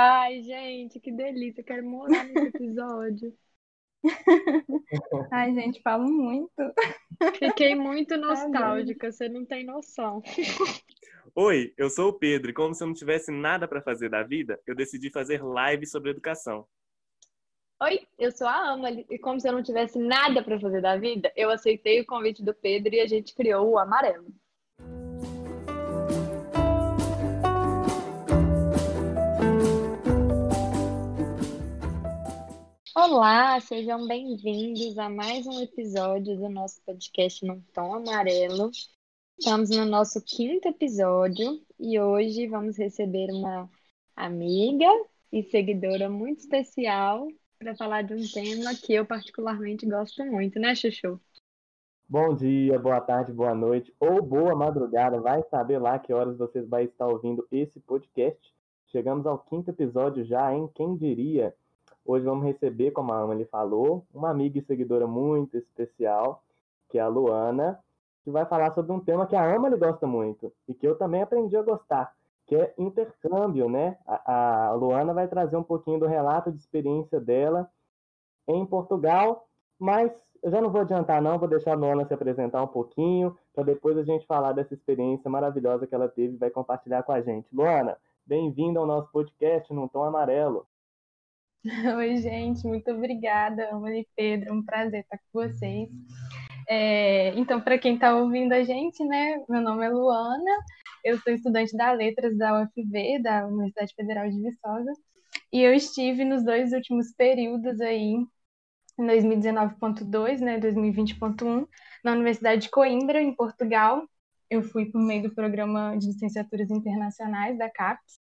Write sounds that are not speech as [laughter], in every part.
Ai, gente, que delícia. Quero morar nesse episódio. [laughs] Ai, gente, falo muito. Fiquei muito nostálgica, você não tem noção. Oi, eu sou o Pedro e como se eu não tivesse nada para fazer da vida, eu decidi fazer live sobre educação. Oi, eu sou a Amalie e como se eu não tivesse nada para fazer da vida, eu aceitei o convite do Pedro e a gente criou o Amarelo. Olá, sejam bem-vindos a mais um episódio do nosso podcast Num Tom Amarelo. Estamos no nosso quinto episódio e hoje vamos receber uma amiga e seguidora muito especial para falar de um tema que eu particularmente gosto muito, né, Chuchu? Bom dia, boa tarde, boa noite ou boa madrugada. Vai saber lá que horas vocês vão estar ouvindo esse podcast. Chegamos ao quinto episódio já, hein? Quem diria? Hoje vamos receber, como a Amelie falou, uma amiga e seguidora muito especial, que é a Luana, que vai falar sobre um tema que a Amelie gosta muito e que eu também aprendi a gostar, que é intercâmbio, né? A, a Luana vai trazer um pouquinho do relato de experiência dela em Portugal, mas eu já não vou adiantar não, vou deixar a Luana se apresentar um pouquinho, para depois a gente falar dessa experiência maravilhosa que ela teve e vai compartilhar com a gente. Luana, bem-vinda ao nosso podcast num tom amarelo. [laughs] Oi, gente, muito obrigada, Amanda e Pedro, um prazer estar com vocês. É, então, para quem está ouvindo a gente, né, meu nome é Luana, eu sou estudante da Letras da UFV, da Universidade Federal de Viçosa, e eu estive nos dois últimos períodos aí, em 2019.2, né, 2020.1, na Universidade de Coimbra, em Portugal. Eu fui por meio do programa de licenciaturas internacionais da CAPES.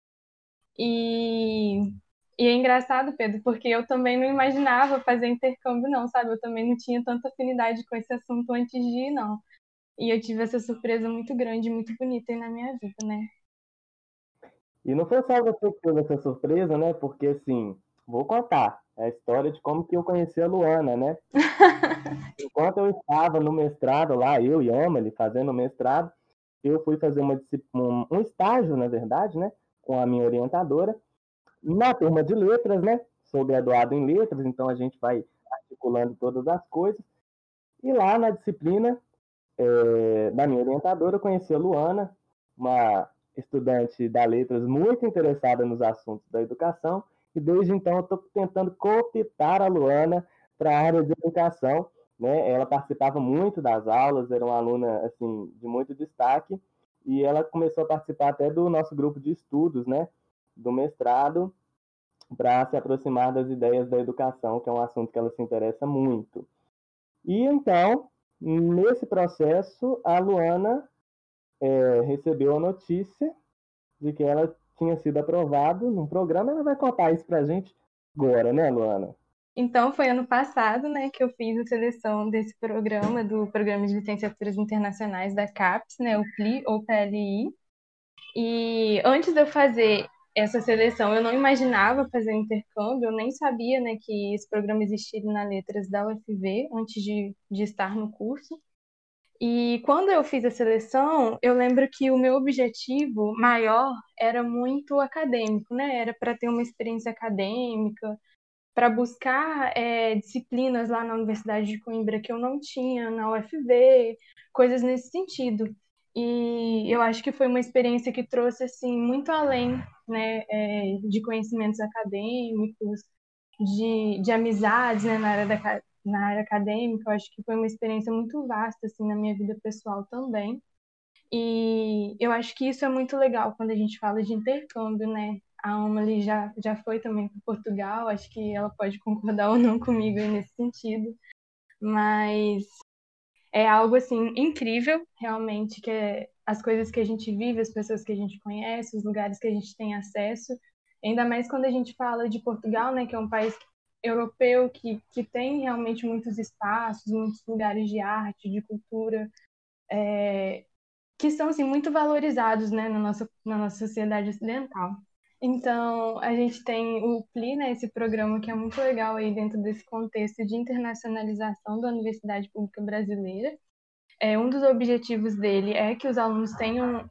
E e é engraçado, Pedro, porque eu também não imaginava fazer intercâmbio, não, sabe? Eu também não tinha tanta afinidade com esse assunto antes de ir, não. E eu tive essa surpresa muito grande, muito bonita aí na minha vida, né? E não foi só você que teve essa surpresa, né? Porque, assim, vou contar a história de como que eu conheci a Luana, né? [laughs] Enquanto eu estava no mestrado lá, eu e Amelie, fazendo mestrado, eu fui fazer uma, um, um estágio, na verdade, né? Com a minha orientadora na turma de letras, né? Sou graduado em letras, então a gente vai articulando todas as coisas. E lá na disciplina é, da minha orientadora, eu conheci a Luana, uma estudante da letras muito interessada nos assuntos da educação, e desde então eu estou tentando cooptar a Luana para a área de educação. Né? Ela participava muito das aulas, era uma aluna assim de muito destaque, e ela começou a participar até do nosso grupo de estudos, né? Do mestrado para se aproximar das ideias da educação, que é um assunto que ela se interessa muito. E então, nesse processo, a Luana é, recebeu a notícia de que ela tinha sido aprovada num programa. Ela vai contar isso para a gente agora, né, Luana? Então, foi ano passado, né, que eu fiz a seleção desse programa, do Programa de Licenciaturas Internacionais da CAPES, né, o PLI ou PLI. E antes de eu fazer essa seleção. Eu não imaginava fazer intercâmbio, eu nem sabia né, que esse programa existia na Letras da UFV antes de, de estar no curso. E quando eu fiz a seleção, eu lembro que o meu objetivo maior era muito acadêmico, né? Era para ter uma experiência acadêmica, para buscar é, disciplinas lá na Universidade de Coimbra que eu não tinha na UFV, coisas nesse sentido. E eu acho que foi uma experiência que trouxe assim muito além, né, é, de conhecimentos acadêmicos, de, de amizades, né, na área da, na área acadêmica. Eu acho que foi uma experiência muito vasta assim na minha vida pessoal também. E eu acho que isso é muito legal quando a gente fala de intercâmbio, né? A Amelie já, já foi também para Portugal, acho que ela pode concordar ou não comigo nesse sentido. Mas é algo assim incrível, realmente, que é as coisas que a gente vive, as pessoas que a gente conhece, os lugares que a gente tem acesso. Ainda mais quando a gente fala de Portugal, né, que é um país europeu que, que tem realmente muitos espaços, muitos lugares de arte, de cultura, é, que são assim muito valorizados, né, na nossa na nossa sociedade ocidental. Então, a gente tem o PLI, né, esse programa que é muito legal aí dentro desse contexto de internacionalização da Universidade Pública Brasileira. É, um dos objetivos dele é que os alunos tenham,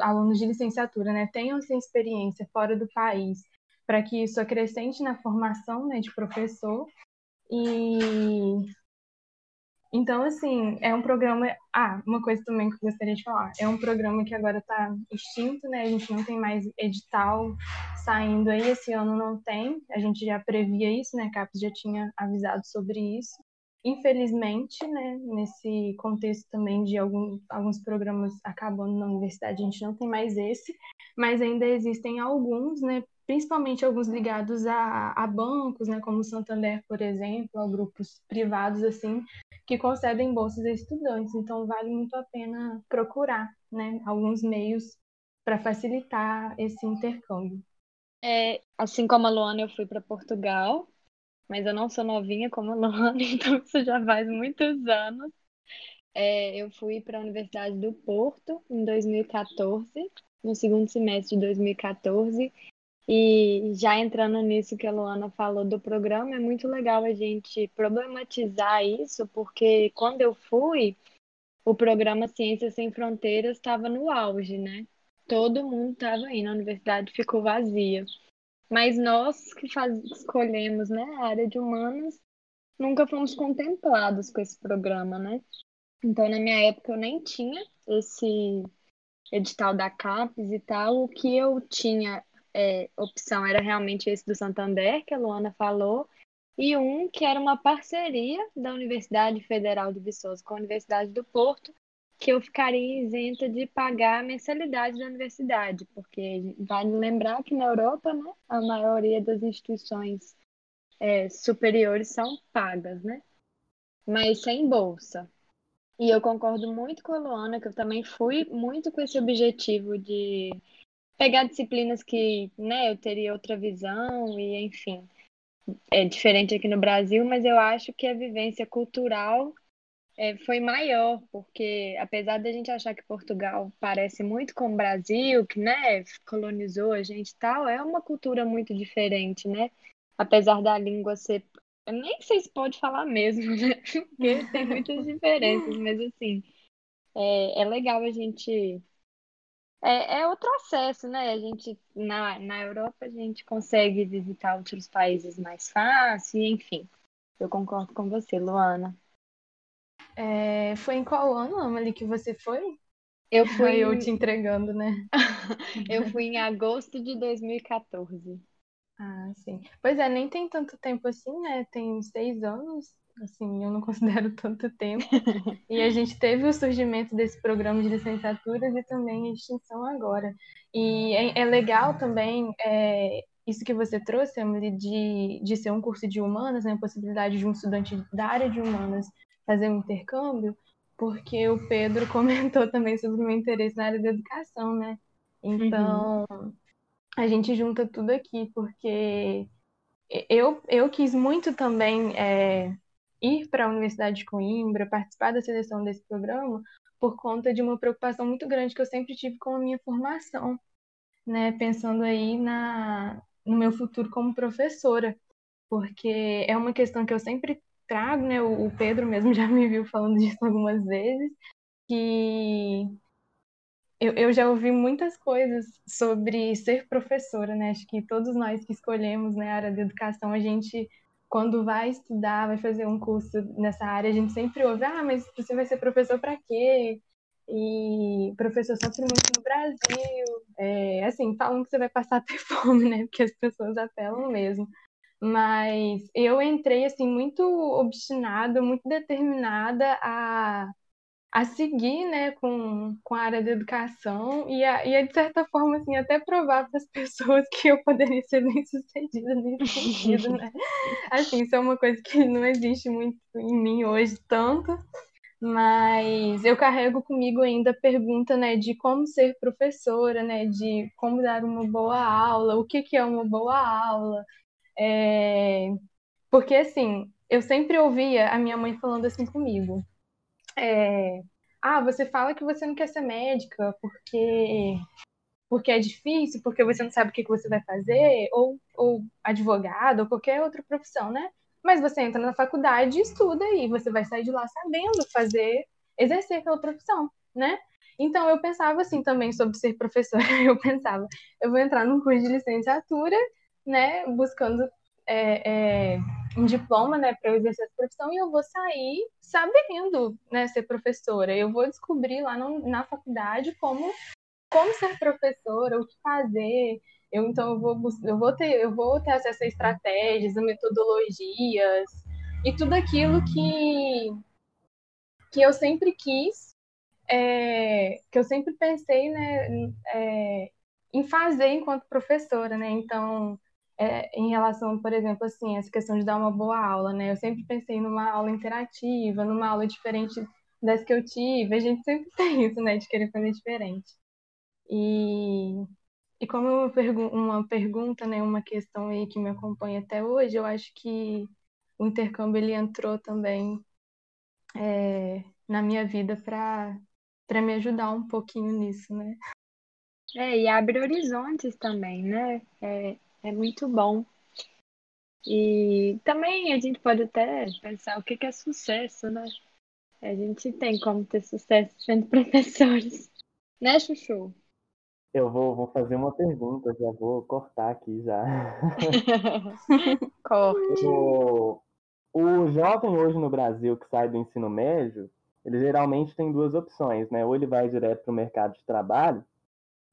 alunos de licenciatura, né, tenham essa experiência fora do país, para que isso acrescente na formação né, de professor. E então, assim, é um programa. Ah, uma coisa também que eu gostaria de falar: é um programa que agora está extinto, né? A gente não tem mais edital saindo aí, esse ano não tem. A gente já previa isso, né? A CAPES já tinha avisado sobre isso. Infelizmente, né, nesse contexto também de algum, alguns programas acabando na universidade, a gente não tem mais esse, mas ainda existem alguns, né, principalmente alguns ligados a, a bancos, né, como o Santander, por exemplo, a grupos privados, assim, que concedem bolsas a estudantes. Então, vale muito a pena procurar né, alguns meios para facilitar esse intercâmbio. É, assim como a Luana, eu fui para Portugal mas eu não sou novinha como a Luana, [laughs] então isso já faz muitos anos. É, eu fui para a Universidade do Porto em 2014, no segundo semestre de 2014. E já entrando nisso que a Luana falou do programa, é muito legal a gente problematizar isso, porque quando eu fui, o programa Ciências Sem Fronteiras estava no auge, né? Todo mundo estava aí, a universidade ficou vazia. Mas nós que faz, escolhemos né, a área de humanas nunca fomos contemplados com esse programa, né? Então, na minha época, eu nem tinha esse edital da CAPES e tal. O que eu tinha é, opção era realmente esse do Santander, que a Luana falou, e um que era uma parceria da Universidade Federal de Viçosa com a Universidade do Porto, que eu ficaria isenta de pagar a mensalidade da universidade, porque vale lembrar que na Europa, né, a maioria das instituições é, superiores são pagas, né? Mas sem bolsa. E eu concordo muito com a Luana, que eu também fui muito com esse objetivo de pegar disciplinas que, né, eu teria outra visão e, enfim, é diferente aqui no Brasil, mas eu acho que a vivência cultural é, foi maior, porque apesar da gente achar que Portugal parece muito com o Brasil, que né, colonizou a gente e tal, é uma cultura muito diferente, né? Apesar da língua ser. Eu nem sei se pode falar mesmo, [laughs] né? Porque tem muitas [laughs] diferenças, mas assim, é, é legal a gente. É, é outro acesso, né? A gente, na, na Europa, a gente consegue visitar outros países mais fácil, enfim. Eu concordo com você, Luana. É, foi em qual ano, Amelie, que você foi? Eu [laughs] fui. eu te entregando, né? [laughs] eu fui em agosto de 2014. Ah, sim. Pois é, nem tem tanto tempo assim, né? Tem seis anos, assim, eu não [laughs] considero tanto tempo. [laughs] e a gente teve o surgimento desse programa de licenciaturas e também a extinção agora. E é, é legal também é, isso que você trouxe, Emily, de, de ser um curso de humanas, né? A possibilidade de um estudante da área de humanas fazer um intercâmbio, porque o Pedro [laughs] comentou também sobre o meu interesse na área da educação, né? Então, uhum. a gente junta tudo aqui, porque eu, eu quis muito também é, ir para a Universidade de Coimbra, participar da seleção desse programa, por conta de uma preocupação muito grande que eu sempre tive com a minha formação, né? Pensando aí na, no meu futuro como professora, porque é uma questão que eu sempre trago, né? O Pedro mesmo [laughs] já me viu falando disso algumas vezes, que eu, eu já ouvi muitas coisas sobre ser professora, né? Acho que todos nós que escolhemos né, a área de educação, a gente, quando vai estudar, vai fazer um curso nessa área, a gente sempre ouve, ah, mas você vai ser professor para quê? E professor sofre muito no Brasil. É, assim, falam que você vai passar [laughs] a ter fome, né? Porque as pessoas apelam mesmo. Mas eu entrei assim muito obstinada, muito determinada a, a seguir, né, com, com a área da educação e a, e a, de certa forma assim até provar para as [laughs] pessoas que eu poderia ser bem sucedida nesse sentido, né? Assim, isso é uma coisa que não existe muito em mim hoje tanto, mas eu carrego comigo ainda a pergunta, né, de como ser professora, né, de como dar uma boa aula, o que que é uma boa aula, é... Porque, assim, eu sempre ouvia a minha mãe falando assim comigo. É... Ah, você fala que você não quer ser médica porque porque é difícil, porque você não sabe o que você vai fazer, ou, ou advogado, ou qualquer outra profissão, né? Mas você entra na faculdade e estuda e você vai sair de lá sabendo fazer, exercer aquela profissão, né? Então eu pensava assim também sobre ser professora. [laughs] Eu pensava, eu vou entrar num curso de licenciatura né, buscando é, é, um diploma, né, para exercer essa profissão e eu vou sair sabendo, né, ser professora. Eu vou descobrir lá no, na faculdade como como ser professora, o que fazer. Eu então eu vou eu vou ter eu vou ter acesso a estratégias, a metodologias e tudo aquilo que que eu sempre quis, é, que eu sempre pensei, né, é, em fazer enquanto professora, né? Então é, em relação, por exemplo, assim, essa questão de dar uma boa aula, né? Eu sempre pensei numa aula interativa, numa aula diferente das que eu tive. A gente sempre [laughs] tem isso, né? De querer fazer diferente. E, e como uma, pergu uma pergunta, né? Uma questão aí que me acompanha até hoje, eu acho que o intercâmbio ele entrou também é, na minha vida para me ajudar um pouquinho nisso, né? É, e abre horizontes também, né? É, é muito bom. E também a gente pode até pensar o que é sucesso, né? A gente tem como ter sucesso sendo professores. Né, Chuchu? Eu vou, vou fazer uma pergunta, já vou cortar aqui já. [laughs] Corte. O, o jovem hoje no Brasil que sai do ensino médio, ele geralmente tem duas opções, né? Ou ele vai direto para o mercado de trabalho,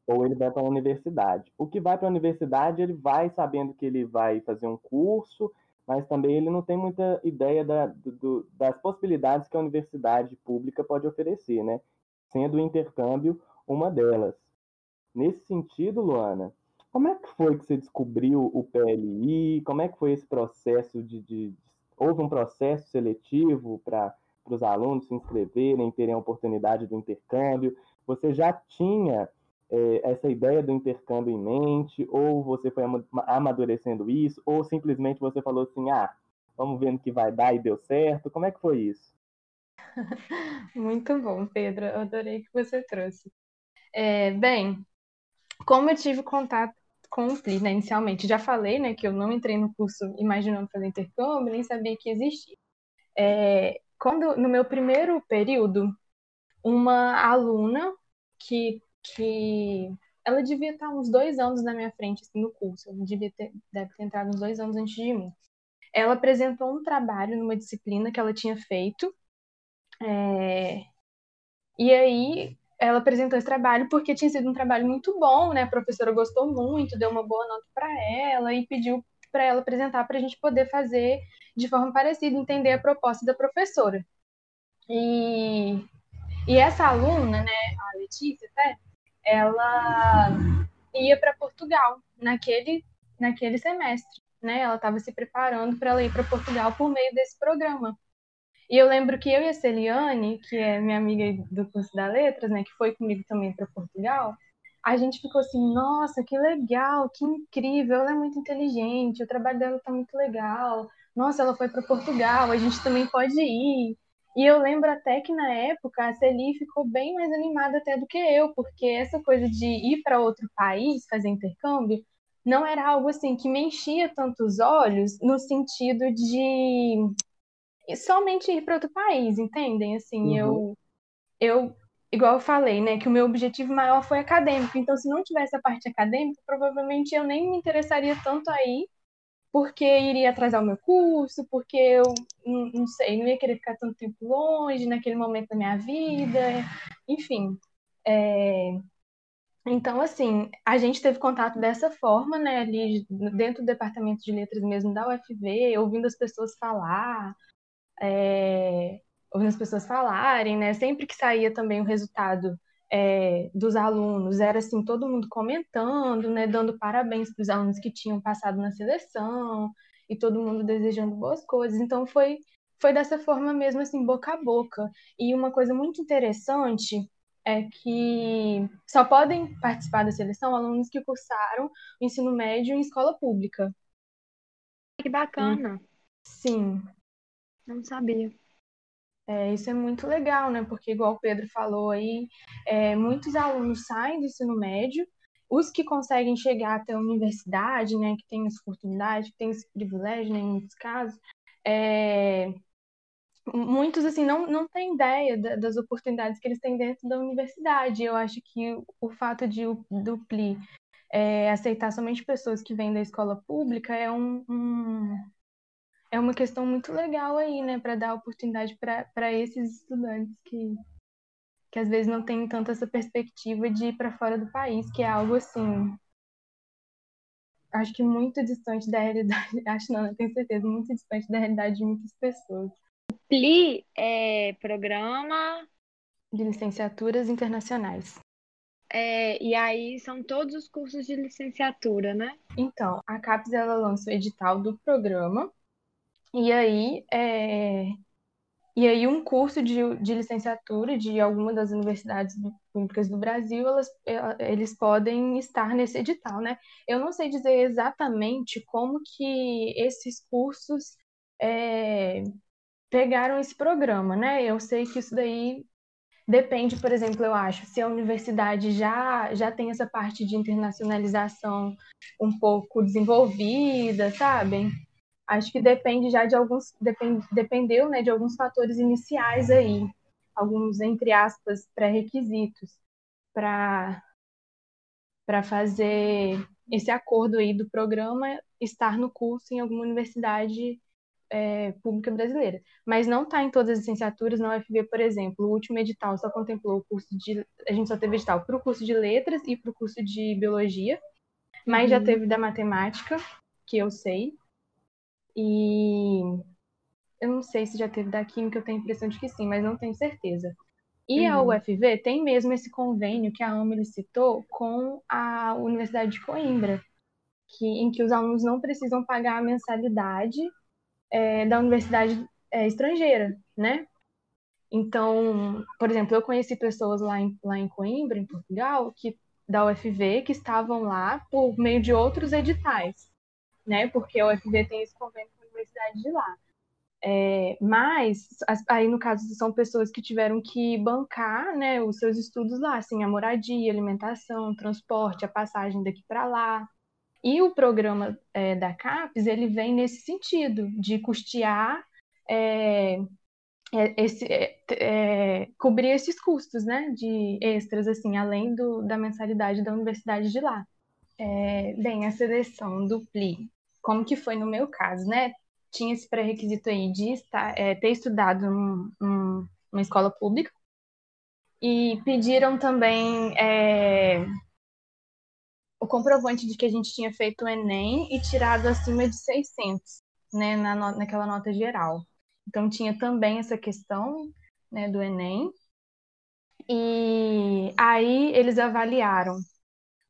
ou ele vai para a universidade. O que vai para a universidade, ele vai sabendo que ele vai fazer um curso, mas também ele não tem muita ideia da, do, das possibilidades que a universidade pública pode oferecer, né? Sendo o intercâmbio uma delas. Nesse sentido, Luana, como é que foi que você descobriu o PLI? Como é que foi esse processo de. de houve um processo seletivo para os alunos se inscreverem, terem a oportunidade do intercâmbio? Você já tinha é, essa ideia do intercâmbio em mente, ou você foi amadurecendo isso, ou simplesmente você falou assim, ah, vamos ver no que vai dar e deu certo. Como é que foi isso? [laughs] Muito bom, Pedro. Eu adorei que você trouxe. É, bem, como eu tive contato com o PLI, né, inicialmente, já falei, né, que eu não entrei no curso imaginando fazer intercâmbio, nem sabia que existia. É, quando, no meu primeiro período, uma aluna que que ela devia estar uns dois anos na minha frente assim, no curso. Ela devia ter, deve ter entrado uns dois anos antes de mim. Ela apresentou um trabalho numa disciplina que ela tinha feito. É... E aí ela apresentou esse trabalho porque tinha sido um trabalho muito bom, né? A professora gostou muito, deu uma boa nota para ela e pediu para ela apresentar para a gente poder fazer de forma parecida, entender a proposta da professora. E, e essa aluna, né, a Letícia, até, ela ia para Portugal naquele, naquele semestre, né? Ela estava se preparando para ir para Portugal por meio desse programa. E eu lembro que eu e a Celiane, que é minha amiga do curso da Letras, né, que foi comigo também para Portugal, a gente ficou assim, nossa, que legal, que incrível, ela é muito inteligente, o trabalho dela tá muito legal. Nossa, ela foi para Portugal, a gente também pode ir. E eu lembro até que na época a Celi ficou bem mais animada até do que eu, porque essa coisa de ir para outro país fazer intercâmbio não era algo assim que me enchia tantos olhos no sentido de somente ir para outro país, entendem? Assim, uhum. eu eu igual eu falei, né, que o meu objetivo maior foi acadêmico. Então, se não tivesse a parte acadêmica, provavelmente eu nem me interessaria tanto aí porque iria atrasar o meu curso, porque eu não, não, sei, não ia querer ficar tanto tempo longe naquele momento da minha vida, enfim. É... Então, assim, a gente teve contato dessa forma, né, ali dentro do departamento de letras mesmo da UFV, ouvindo as pessoas falar, é... ouvindo as pessoas falarem, né, sempre que saía também o resultado é, dos alunos era assim todo mundo comentando, né, dando parabéns para os alunos que tinham passado na seleção e todo mundo desejando boas coisas. Então foi foi dessa forma mesmo assim boca a boca. E uma coisa muito interessante é que só podem participar da seleção alunos que cursaram o ensino médio em escola pública. Que bacana. Sim. Não sabia. É, isso é muito legal, né? Porque, igual o Pedro falou aí, é, muitos alunos saem do ensino médio, os que conseguem chegar até a universidade, né, que tem essa oportunidade, que tem esse privilégio, né, em muitos casos, é, muitos, assim, não, não têm ideia das oportunidades que eles têm dentro da universidade. Eu acho que o fato de do PLI é, aceitar somente pessoas que vêm da escola pública é um, um é uma questão muito legal aí, né, para dar oportunidade para esses estudantes que, que às vezes não têm tanto essa perspectiva de ir para fora do país, que é algo assim. Acho que muito distante da realidade, [laughs] acho não, eu tenho certeza, muito distante da realidade de muitas pessoas. PLI é programa de licenciaturas internacionais. É, e aí são todos os cursos de licenciatura, né? Então, a CAPES ela lança o edital do programa e aí, é... e aí um curso de, de licenciatura de alguma das universidades públicas do Brasil, elas, eles podem estar nesse edital, né? Eu não sei dizer exatamente como que esses cursos é, pegaram esse programa, né? Eu sei que isso daí depende, por exemplo, eu acho, se a universidade já, já tem essa parte de internacionalização um pouco desenvolvida, sabem? Acho que depende já de alguns, depend, dependeu né, de alguns fatores iniciais aí, alguns, entre aspas, pré-requisitos para para fazer esse acordo aí do programa estar no curso em alguma universidade é, pública brasileira. Mas não está em todas as licenciaturas, na UFV, por exemplo, o último edital só contemplou o curso de. A gente só teve edital para o curso de letras e para o curso de biologia, mas uhum. já teve da matemática, que eu sei, e eu não sei se já teve da Química, eu tenho a impressão de que sim, mas não tenho certeza. E uhum. a UFV tem mesmo esse convênio que a AMA citou com a Universidade de Coimbra, que, em que os alunos não precisam pagar a mensalidade é, da universidade é, estrangeira, né? Então, por exemplo, eu conheci pessoas lá em, lá em Coimbra, em Portugal, que da UFV, que estavam lá por meio de outros editais né? Porque a UFV tem esse convênio com a universidade de lá. É, mas, aí no caso, são pessoas que tiveram que bancar né, os seus estudos lá, assim, a moradia, alimentação, transporte, a passagem daqui para lá. E o programa é, da CAPES, ele vem nesse sentido, de custear, é, é esse, é, é, cobrir esses custos, né, de extras, assim, além do, da mensalidade da universidade de lá. bem, a seleção do PLI como que foi no meu caso, né? Tinha esse pré-requisito aí de estar, é, ter estudado num, num, numa escola pública e pediram também é, o comprovante de que a gente tinha feito o Enem e tirado acima de 600, né, na, naquela nota geral. Então tinha também essa questão, né, do Enem. E aí eles avaliaram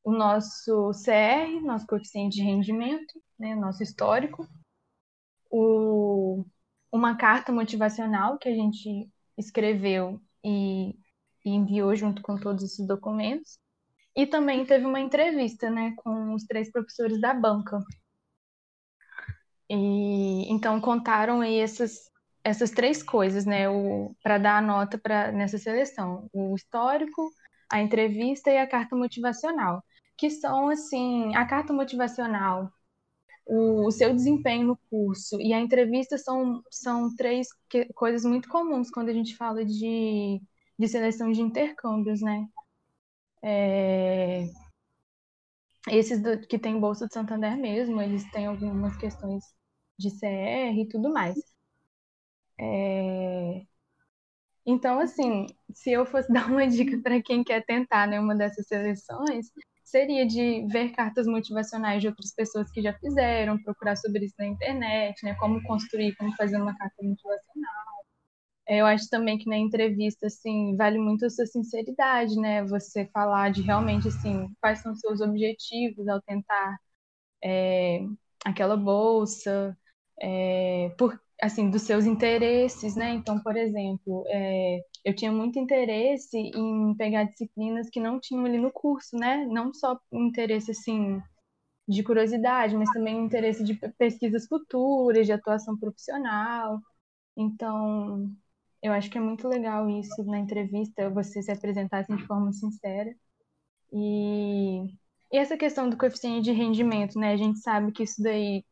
o nosso CR, nosso coeficiente de rendimento, né, nosso histórico, o, uma carta motivacional que a gente escreveu e, e enviou junto com todos esses documentos, e também teve uma entrevista né, com os três professores da banca. E, então contaram aí essas, essas três coisas, né, para dar a nota pra, nessa seleção: o histórico, a entrevista e a carta motivacional que são assim, a carta motivacional, o, seu desempenho no curso e a entrevista são, são três que, coisas muito comuns quando a gente fala de, de seleção de intercâmbios, né? É, esses do, que tem Bolsa de Santander mesmo, eles têm algumas questões de CR e tudo mais. É, então, assim, se eu fosse [laughs] dar uma dica para quem quer tentar né, uma dessas seleções, seria de ver cartas motivacionais de outras pessoas que já fizeram, procurar sobre isso na internet, né? Como construir, como fazer uma carta motivacional. Eu acho também que na entrevista, assim, vale muito a sua sinceridade, né? Você falar de realmente, assim, quais são seus objetivos ao tentar é, aquela bolsa, é, por, assim, dos seus interesses, né? Então, por exemplo, é, eu tinha muito interesse em pegar disciplinas que não tinham ali no curso, né? Não só interesse, assim, de curiosidade, mas também interesse de pesquisas futuras, de atuação profissional. Então, eu acho que é muito legal isso na entrevista, você se apresentar assim, de forma sincera. E, e essa questão do coeficiente de rendimento, né? A gente sabe que isso daí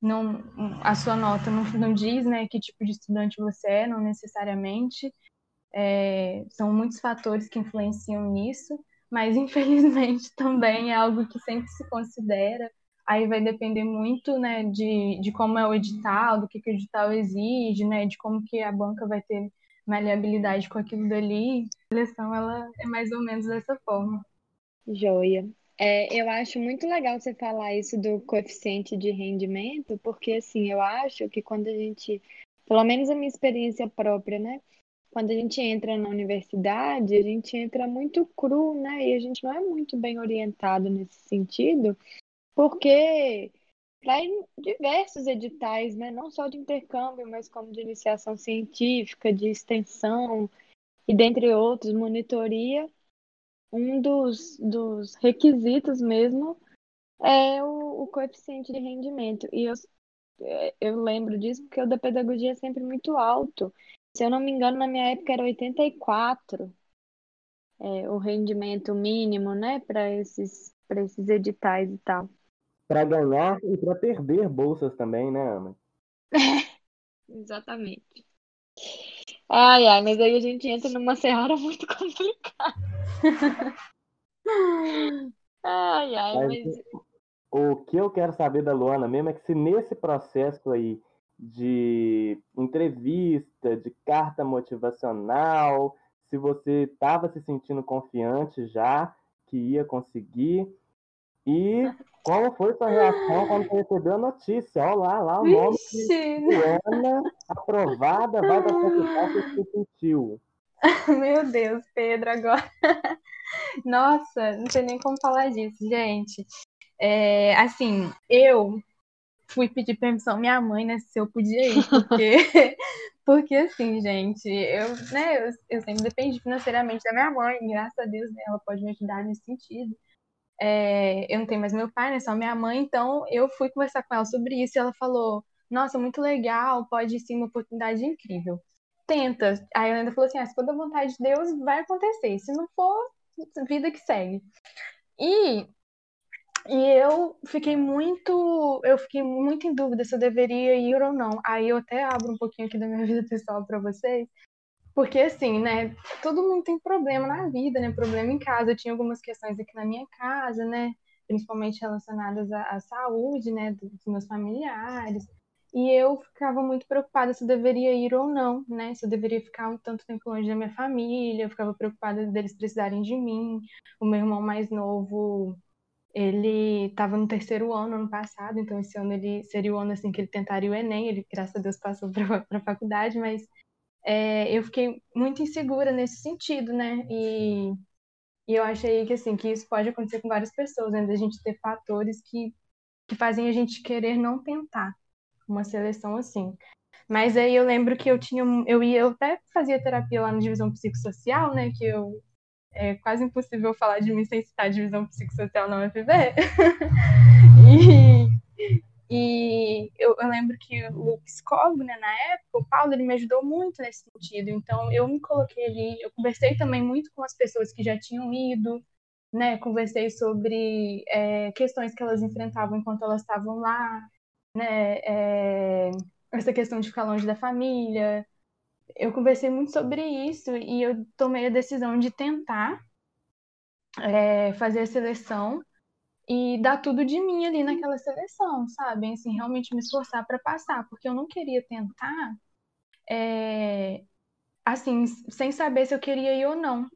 não a sua nota não, não diz né, que tipo de estudante você é, não necessariamente. É, são muitos fatores que influenciam nisso, mas [laughs] infelizmente também é algo que sempre se considera. Aí vai depender muito, né, de, de como é o edital, do que, que o edital exige, né, de como que a banca vai ter maleabilidade com aquilo dali. A seleção, ela é mais ou menos dessa forma. Joia. É, eu acho muito legal você falar isso do coeficiente de rendimento, porque assim, eu acho que quando a gente, pelo menos a minha experiência própria, né? Quando a gente entra na universidade, a gente entra muito cru, né? E a gente não é muito bem orientado nesse sentido, porque para diversos editais, né? Não só de intercâmbio, mas como de iniciação científica, de extensão e dentre outros, monitoria um dos, dos requisitos mesmo é o, o coeficiente de rendimento. E eu, é, eu lembro disso porque o da pedagogia é sempre muito alto. Se eu não me engano, na minha época era 84 é, o rendimento mínimo, né, para esses, esses editais e tal. Para ganhar e para perder bolsas também, né, Ana? [laughs] Exatamente. Ai, ai, mas aí a gente entra numa seara muito [laughs] complicada. ai, ai, mas... mas... O que eu quero saber da Luana mesmo é que se nesse processo aí de entrevista, de carta motivacional, se você estava se sentindo confiante já que ia conseguir e como foi sua reação quando você recebeu a notícia? Olha lá, lá o nome Ana aprovada, vai para faculdade que você sentiu. [laughs] Meu Deus, Pedro, agora. [laughs] Nossa, não sei nem como falar disso, gente. É, assim, eu fui pedir permissão à minha mãe, né, se eu podia ir, porque, [laughs] porque assim, gente, eu, né, eu, eu sempre dependi financeiramente da minha mãe, graças a Deus, né, ela pode me ajudar nesse sentido. É, eu não tenho mais meu pai, né, só minha mãe, então eu fui conversar com ela sobre isso e ela falou, nossa, muito legal, pode ser uma oportunidade incrível tenta. Aí ela ainda falou assim: ah, se for da vontade de Deus, vai acontecer. Se não for, vida que segue. E, e eu fiquei muito, eu fiquei muito em dúvida se eu deveria ir ou não. Aí eu até abro um pouquinho aqui da minha [laughs] vida pessoal para vocês. Porque assim, né, todo mundo tem problema na vida, né, problema em casa. Eu tinha algumas questões aqui na minha casa, né, principalmente relacionadas à, à saúde, né, dos meus familiares. E eu ficava muito preocupada se eu deveria ir ou não, né? Se eu deveria ficar um tanto tempo longe da minha família, eu ficava preocupada deles precisarem de mim. O meu irmão mais novo, ele estava no terceiro ano ano passado, então esse ano ele seria o ano assim que ele tentaria o Enem, ele graças a Deus passou para [laughs] a faculdade, mas é, eu fiquei muito insegura nesse sentido, né? E, e eu achei que assim que isso pode acontecer com várias pessoas, né? Da gente ter fatores que, que fazem a gente querer não tentar uma seleção assim. Mas aí eu lembro que eu tinha, eu ia, eu até fazia terapia lá na divisão psicossocial, né? Que eu é quase impossível falar de mim sem citar a divisão psicossocial na UFB. [laughs] e, e eu, eu, lembro que o psicólogo, né, na época, o Paulo, ele me ajudou muito nesse sentido. Então eu me coloquei ali, eu conversei também muito com as pessoas que já tinham ido, né? Conversei sobre é, questões que elas enfrentavam enquanto elas estavam lá, né? É, essa questão de ficar longe da família. Eu conversei muito sobre isso e eu tomei a decisão de tentar é, fazer a seleção e dar tudo de mim ali naquela seleção, sabe? Assim, realmente me esforçar para passar, porque eu não queria tentar, é, assim, sem saber se eu queria ir ou não,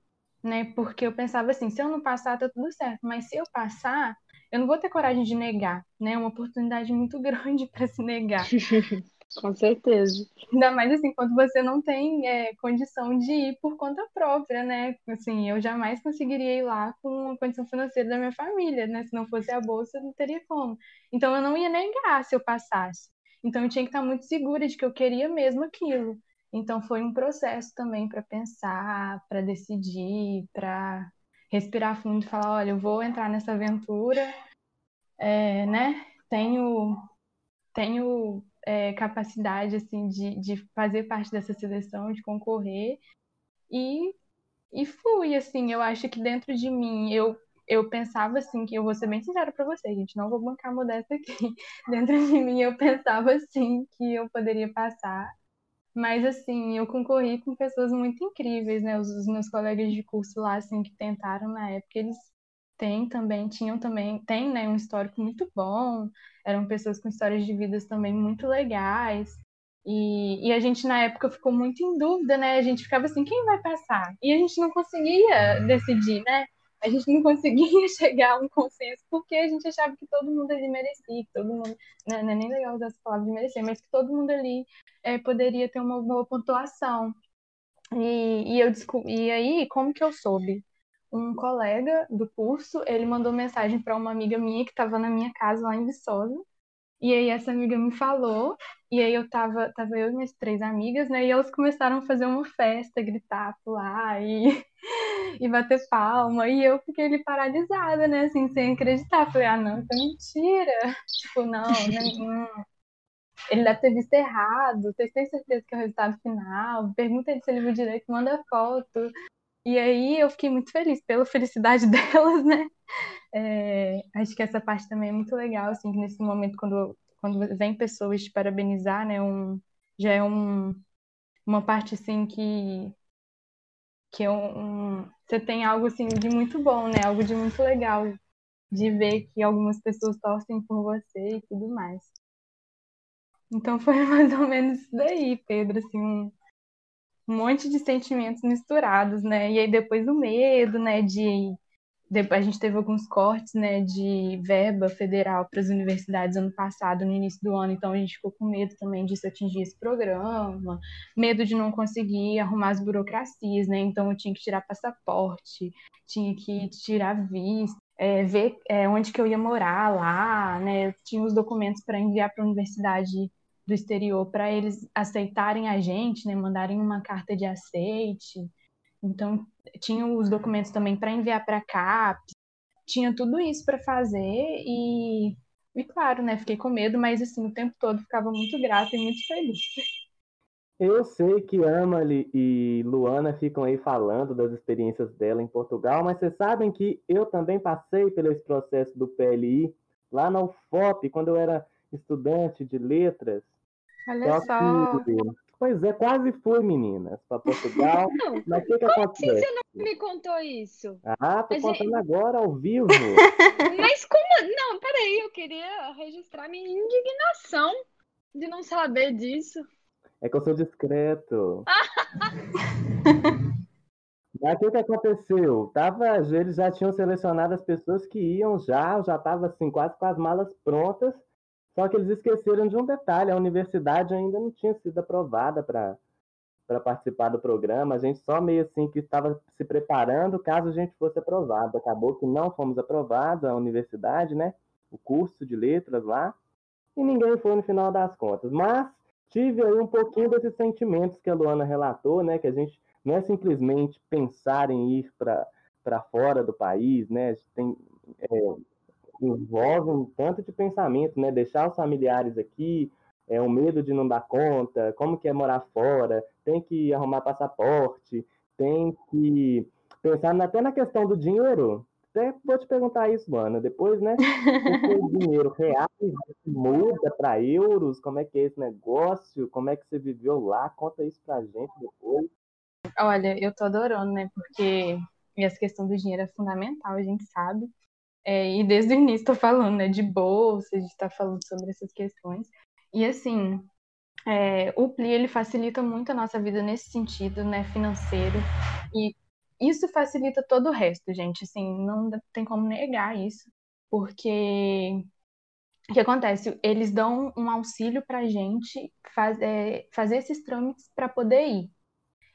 né? Porque eu pensava assim, se eu não passar, tá tudo certo, mas se eu passar, eu não vou ter coragem de negar, né? É uma oportunidade muito [laughs] grande para se negar. [laughs] Com certeza. Ainda mais assim, quando você não tem é, condição de ir por conta própria, né? Assim, eu jamais conseguiria ir lá com a condição financeira da minha família, né? Se não fosse a bolsa, não teria como. Então eu não ia negar se eu passasse. Então eu tinha que estar muito segura de que eu queria mesmo aquilo. Então foi um processo também para pensar, para decidir, para respirar fundo e falar, olha, eu vou entrar nessa aventura, é, né? Tenho, tenho é, capacidade assim de, de fazer parte dessa seleção, de concorrer e e fui assim. Eu acho que dentro de mim eu eu pensava assim que eu vou ser bem sincera para vocês, gente, não vou bancar modesta aqui. [laughs] Dentro de mim eu pensava assim que eu poderia passar Mas, assim, eu concorri com pessoas muito incríveis, né? Os, os, meus colegas de curso lá, assim, que tentaram na época, eles têm também, tinham também, tem, né, um histórico muito bom. Eram pessoas com histórias de vidas também muito legais. E, e a gente, na época, ficou muito em dúvida, né? A gente ficava assim, quem vai passar? E a gente não conseguia decidir, né? A gente não conseguia [laughs] chegar a um consenso porque a gente achava que todo mundo ali merecia, que todo mundo, não, não é nem legal usar essa palavra de merecer, mas que todo mundo ali é, poderia ter uma boa pontuação. E, e, eu e aí, como que eu soube? Um colega do curso, ele mandou mensagem para uma amiga minha que estava na minha casa lá em Viçosa, e aí essa amiga me falou, e aí eu tava, tava eu e minhas três amigas, né? E elas começaram a fazer uma festa, gritar, pular e, [laughs] e bater palma. E eu fiquei ali paralisada, né? Assim, sem acreditar. Falei, ah, não, isso é mentira. Tipo, não, não, [laughs] ele deve ter visto errado. Vocês têm certeza que é o resultado final? Pergunta ele se ele viu direito, manda foto. E aí eu fiquei muito feliz pela felicidade [laughs] delas, né? É, acho que essa parte também é muito legal, assim, que nesse momento, quando, quando vem pessoas te parabenizar, né, um, já é um, uma parte, assim, que, que é um, você tem algo, assim, de muito bom, né, algo de muito legal, de ver que algumas pessoas torcem por você e tudo mais. Então foi [laughs] mais ou menos isso daí, Pedro, assim, um, um monte de sentimentos misturados, né, e aí depois o medo, né, de a gente teve alguns cortes né, de verba federal para as universidades ano passado, no início do ano, então a gente ficou com medo também disso atingir esse programa, medo de não conseguir arrumar as burocracias, né? Então eu tinha que tirar passaporte, tinha que tirar visto, é, ver é, onde que eu ia morar lá, né? Eu tinha os documentos para enviar para a universidade do exterior para eles aceitarem a gente, né? Mandarem uma carta de aceite. Então, tinha os documentos também para enviar para cá, tinha tudo isso para fazer e, e, claro, né, fiquei com medo, mas assim, o tempo todo ficava muito grata e muito feliz. Eu sei que Amali e Luana ficam aí falando das experiências dela em Portugal, mas vocês sabem que eu também passei pelo esse processo do PLI lá na UFOP, quando eu era estudante de letras. Olha só. Que Pois é, quase fui, meninas, para Portugal. [laughs] Não, mas o que, que como acontece? Assim você não me contou isso? Ah, tô contando gente... agora ao vivo. [laughs] mas como? Não, peraí, eu queria registrar minha indignação de não saber disso. É que eu sou discreto. [laughs] Mas o que, que aconteceu? Tava, eles já tinham selecionado as pessoas que iam já, já estava assim, quase com as malas prontas. Só que eles esqueceram de um detalhe: a universidade ainda não tinha sido aprovada para para participar do programa. A gente só meio assim que estava se preparando caso a gente fosse aprovado. Acabou que não fomos aprovados, a universidade, né? O curso de letras lá. E ninguém foi no final das contas. Mas tive aí um pouquinho desses sentimentos que a Luana relatou, né? Que a gente não é simplesmente pensar em ir para fora do país, né? Tem é, envolve um tanto de pensamento, né? Deixar os familiares aqui, é o medo de não dar conta, como que é morar fora, tem que arrumar passaporte, tem que pensar até na questão do dinheiro. Até vou te perguntar isso, mano. Depois, né? o dinheiro real muda para euros, como é que é esse negócio? Como é que você viveu lá? Conta isso pra gente depois. Olha, eu tô adorando, né? Porque essa questão do dinheiro é fundamental, a gente sabe. É, e desde o início estou falando né, de bolsa, a gente está falando sobre essas questões. E assim, é, o PLI ele facilita muito a nossa vida nesse sentido, né, financeiro. E isso facilita todo o resto, gente. Assim, não tem como negar isso, porque o que acontece? Eles dão um auxílio para a gente faz, é, fazer esses trâmites para poder ir.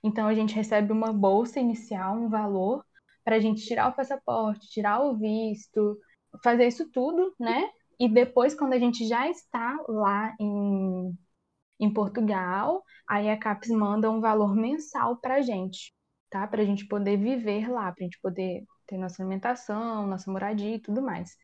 Então a gente recebe uma bolsa inicial, um valor, para a gente tirar o passaporte, tirar o visto, fazer isso tudo, né? E depois, quando a gente já está lá em, em Portugal, aí a CAPES manda um valor mensal para a gente, tá? Para a gente poder viver lá, para a gente poder ter nossa alimentação, nossa moradia e tudo mais.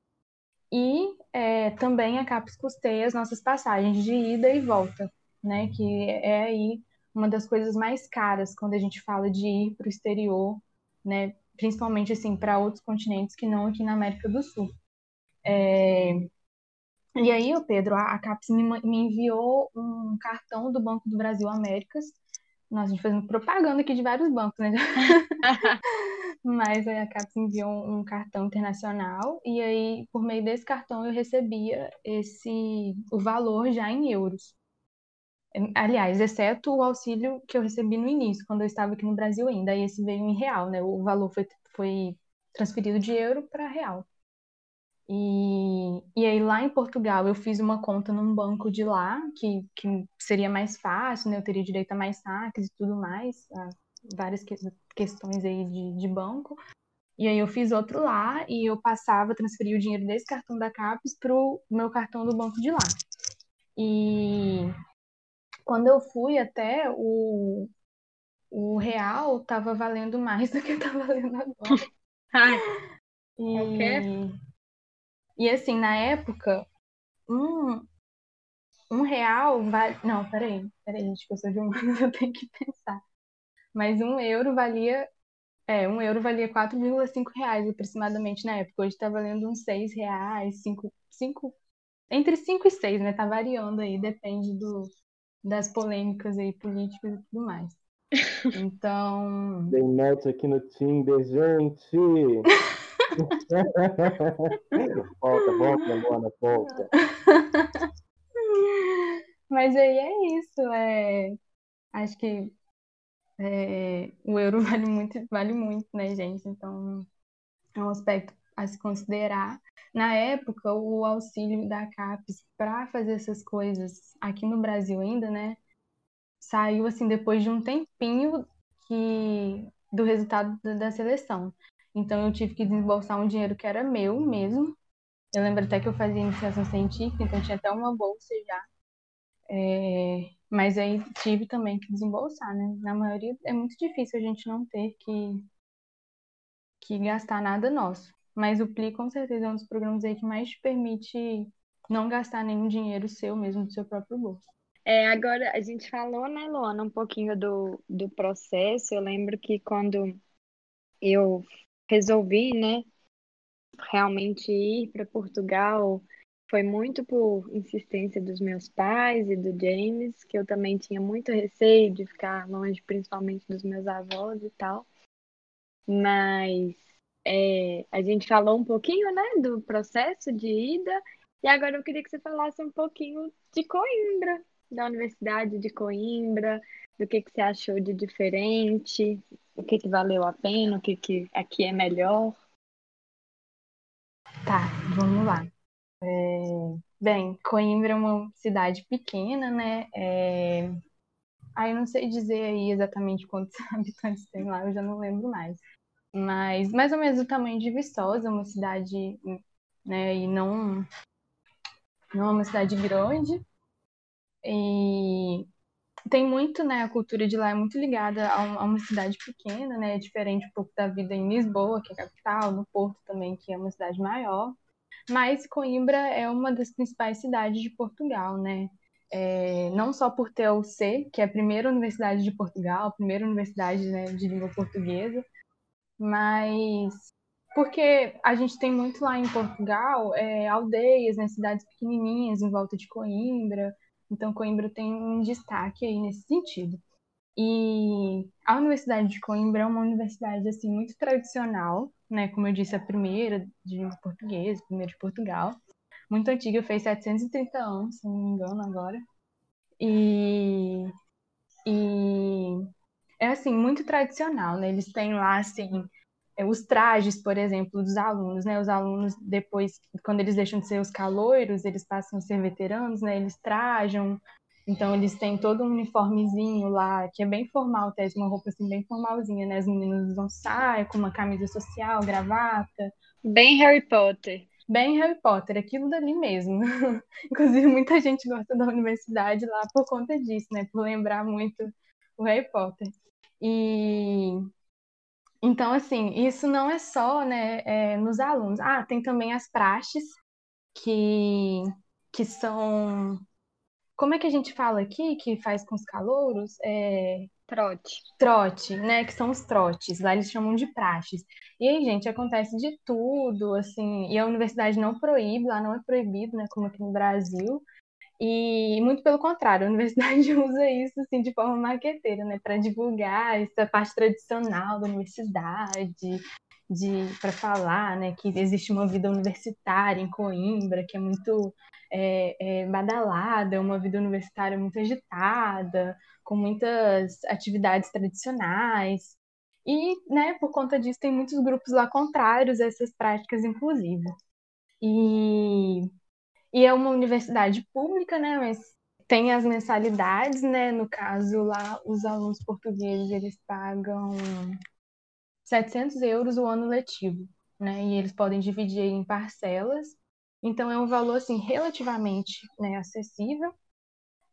E é, também a CAPES custeia as nossas passagens de ida e volta, né? Que é aí uma das coisas mais caras quando a gente fala de ir para o exterior, né? Principalmente assim para outros continentes que não aqui na América do Sul. É... E aí, o Pedro, a, a CAPES me, me enviou um cartão do Banco do Brasil Américas. Nossa, a gente fazendo propaganda aqui de vários bancos, né? [laughs] Mas a CAPES enviou um, um cartão internacional e aí, por meio desse cartão, eu recebia esse o valor já em euros. Aliás, exceto o auxílio que eu recebi no início, quando eu estava aqui no Brasil ainda. Aí esse veio em real, né? O valor foi, foi transferido de euro para real. E, e aí lá em Portugal eu fiz uma conta num banco de lá, que, que seria mais fácil, né? Eu teria direito a mais saques e tudo mais, várias que, questões aí de, de banco. E aí eu fiz outro lá e eu passava, transferia o dinheiro desse cartão da CAPES pro meu cartão do banco de lá. E quando eu fui até o, o real tava valendo mais [laughs] do que tá valendo agora. [laughs] Ai, E, Ok. e assim, na época, um, um real vale. Não, peraí, peraí, gente, que eu sou de [laughs] humanos, eu tenho que pensar. Mas um euro valia. É, um euro valia 4,5 reais aproximadamente na época. Hoje tá valendo uns 6 reais, 5, 5, entre 5 e 6, né? Tá variando aí, depende do, das polêmicas aí políticas e tudo mais. [laughs] Então, Dei match aqui no Tinder, gente. [laughs] volta, volta, Luana, volta. [laughs] mas aí é isso. É, acho que é, o euro vale muito, vale muito, né, gente? Então, é um aspecto a se considerar. Na época, o auxílio da CAPES para fazer essas coisas aqui no Brasil ainda, né, saiu assim depois de um tempinho que do resultado da, seleção. Então, eu tive que desembolsar um dinheiro que era meu mesmo. Eu lembro até que eu fazia iniciação científica, então tinha até uma bolsa já. É, mas aí tive também que desembolsar, né? Na maioria é muito difícil a gente não ter que, que gastar nada nosso. Mas o Pli com certeza é um dos programas aí que mais te permite não gastar nenhum dinheiro seu mesmo do seu próprio bolso. É, agora a gente falou, né, Luana, um pouquinho do, do processo. Eu lembro que quando eu resolvi, né, realmente ir para Portugal, foi muito por insistência dos meus pais e do James, que eu também tinha muito receio de ficar longe, principalmente dos meus avós e tal. Mas é, a gente falou um pouquinho, né, do processo de ida, e agora eu queria que você falasse um pouquinho de Coimbra, da Universidade de Coimbra, do que que você achou de diferente, o que que valeu a pena, o que que aqui é melhor. Tá, vamos lá. É, bem, Coimbra é uma cidade pequena, né? É, aí não sei dizer aí exatamente quantos [laughs] habitantes tem lá, eu já não lembro mais. Mas mais ou menos o tamanho de Viçosa, uma cidade, né? E não, não é uma cidade grande. E tem muito, né? A cultura de lá é muito ligada a, um- uma cidade pequena, né? É diferente um pouco da vida em Lisboa, que é a capital, no Porto também, que é uma cidade maior. Mas Coimbra é uma das principais cidades de Portugal, né? É, não só por ter a UC, que é a primeira universidade de Portugal, a primeira universidade, né, de língua portuguesa, mas porque a gente tem muito lá em Portugal é, aldeias, né, cidades pequenininhas em volta de Coimbra, então Coimbra tem um destaque aí nesse sentido. E a Universidade de Coimbra é uma universidade assim muito tradicional, né? Como eu disse, a primeira de língua portuguesa, primeira de Portugal. Muito antiga, fez 730 anos, se não me engano agora. E, e é assim, muito tradicional, né? Eles têm lá assim é, os trajes, por exemplo, dos alunos, né? Os alunos depois, quando eles deixam de ser os caloiros, eles passam a ser veteranos, né? Eles trajam então eles têm todo um uniformezinho lá, que é bem formal, até uma roupa assim bem formalzinha, né? As meninas usam saia, com uma camisa social, gravata, Bem Harry Potter. bem Harry Potter, aquilo dali mesmo. [laughs] Inclusive muita gente gosta da universidade lá por conta disso, né? Por lembrar muito o Harry Potter. E então assim, isso não é só, né, é, nos alunos. Ah, tem também as praxes que que são como é que a gente fala aqui, que faz com os calouros? É, Trote. Trote, né? Que são os trotes. Lá eles chamam de praxes. E aí, gente, acontece de tudo, assim. E a universidade não proíbe, lá não é proibido, né? Como aqui no Brasil. E muito pelo contrário, a universidade [laughs] usa isso assim de forma marqueteira, né, para divulgar essa parte tradicional da universidade, de para falar, né, que existe uma vida universitária em Coimbra que é muito é, é, badalada, uma vida universitária muito agitada, com muitas atividades tradicionais. E, né, por conta disso, tem muitos grupos lá contrários a essas práticas, inclusive. E e é uma universidade pública, né? Mas tem as mensalidades, né? No caso lá, os alunos portugueses eles pagam 700 euros o ano letivo, né? E eles podem dividir em parcelas. Então é um valor assim relativamente né, acessível.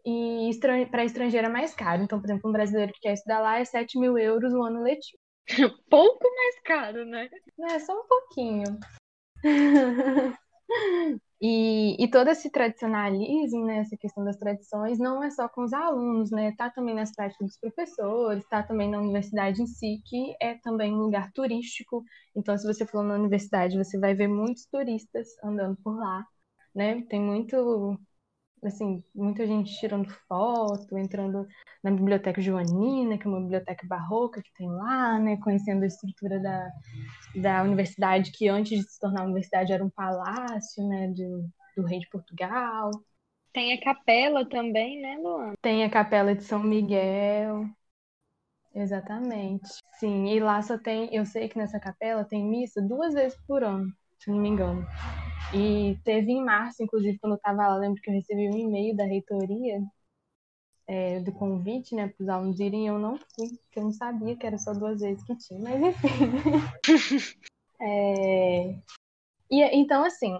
E para estrangeiro é mais caro. Então, por exemplo, um brasileiro que quer estudar lá é 7 mil euros o ano letivo. [laughs] Pouco mais caro, né? É, só um pouquinho. [laughs] E, e, todo esse tradicionalismo, né, essa questão das tradições, não é só com os alunos, né? Está também nas práticas dos professores, está também na universidade em si, que é também um lugar turístico. Então, se você for na universidade, você vai ver muitos turistas andando por lá, né? Tem muito assim, muita gente tirando foto, entrando na Biblioteca Joanina, que é uma biblioteca barroca que tem lá, né, conhecendo a estrutura da, da universidade, que antes de se tornar universidade era um palácio, né, do, do rei de Portugal. Tem a capela também, né, Luan? Tem a capela de São Miguel. Exatamente. Sim, e lá só tem, eu sei que nessa capela tem missa duas vezes por ano, se não me engano. E teve em março, inclusive, quando eu estava lá, lembro que eu recebi um e-mail da reitoria é, do convite, né, para os alunos irem, eu não fui, porque eu não sabia que era só duas vezes que tinha, mas enfim. [laughs] é... E então, assim,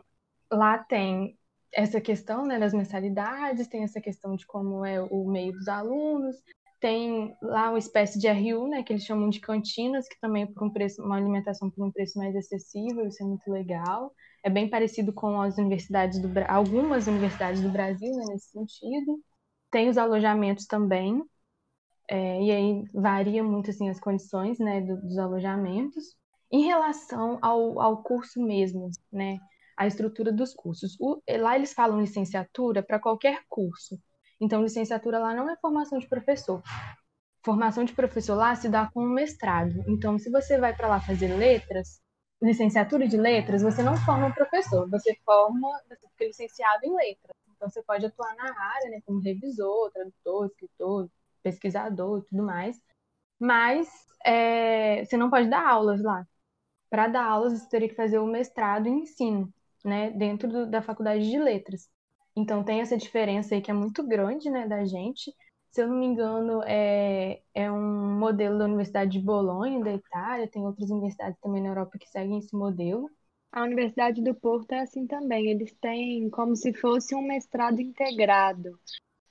lá tem essa questão né, das mensalidades, tem essa questão de como é o meio dos alunos, tem lá uma espécie de RU, né, que eles chamam de cantinas, que também é por um preço, uma alimentação por um preço mais acessível, isso é muito legal é bem parecido com as universidades do algumas universidades do Brasil né, nesse sentido. Tem os alojamentos também, é, e aí varia muito assim as condições né, do, dos alojamentos. Em relação ao, ao curso mesmo, né, a estrutura dos cursos. O, lá eles falam licenciatura para qualquer curso. Então, licenciatura lá não é formação de professor. Formação de professor lá se dá com um mestrado. Então, se você vai para lá fazer letras, licenciatura de letras, você não forma um professor, você forma, você fica licenciado em letras. Então você pode atuar na área, né, como revisor, tradutor, escritor, pesquisador tudo mais. Mas é, você não pode dar aulas lá. Para dar aulas, você teria que fazer o mestrado em ensino, né, dentro do, da faculdade de letras. Então tem essa diferença aí que é muito grande, né, da gente se eu não me engano, é, é um modelo da Universidade de Bolonha, da Itália, tem outras universidades também na Europa que seguem esse modelo. A Universidade do Porto é assim também, eles têm como se fosse um mestrado integrado.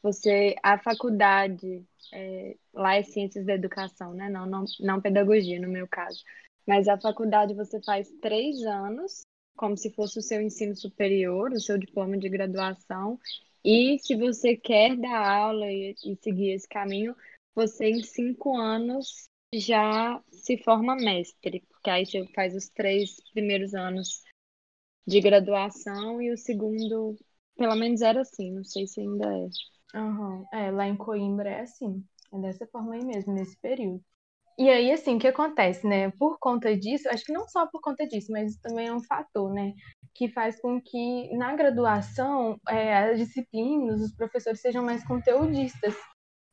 Você, a faculdade, é, lá é Ciências da Educação, né? Não, não, não Pedagogia, no meu caso. Mas a faculdade você faz três anos, como se fosse o seu ensino superior, o seu diploma de graduação, e se você quer dar aula e, e seguir esse caminho, você em cinco anos já se forma mestre, porque aí você faz os três primeiros anos de graduação e o segundo, pelo menos era assim, não sei se ainda é. Uhum. É, lá em Coimbra é assim, é dessa forma aí mesmo, nesse período. E aí, assim, o que acontece, né? Por conta disso, acho que não só por conta disso, mas também é um fator, né? Que faz com que na graduação é, as disciplinas, os professores sejam mais conteudistas,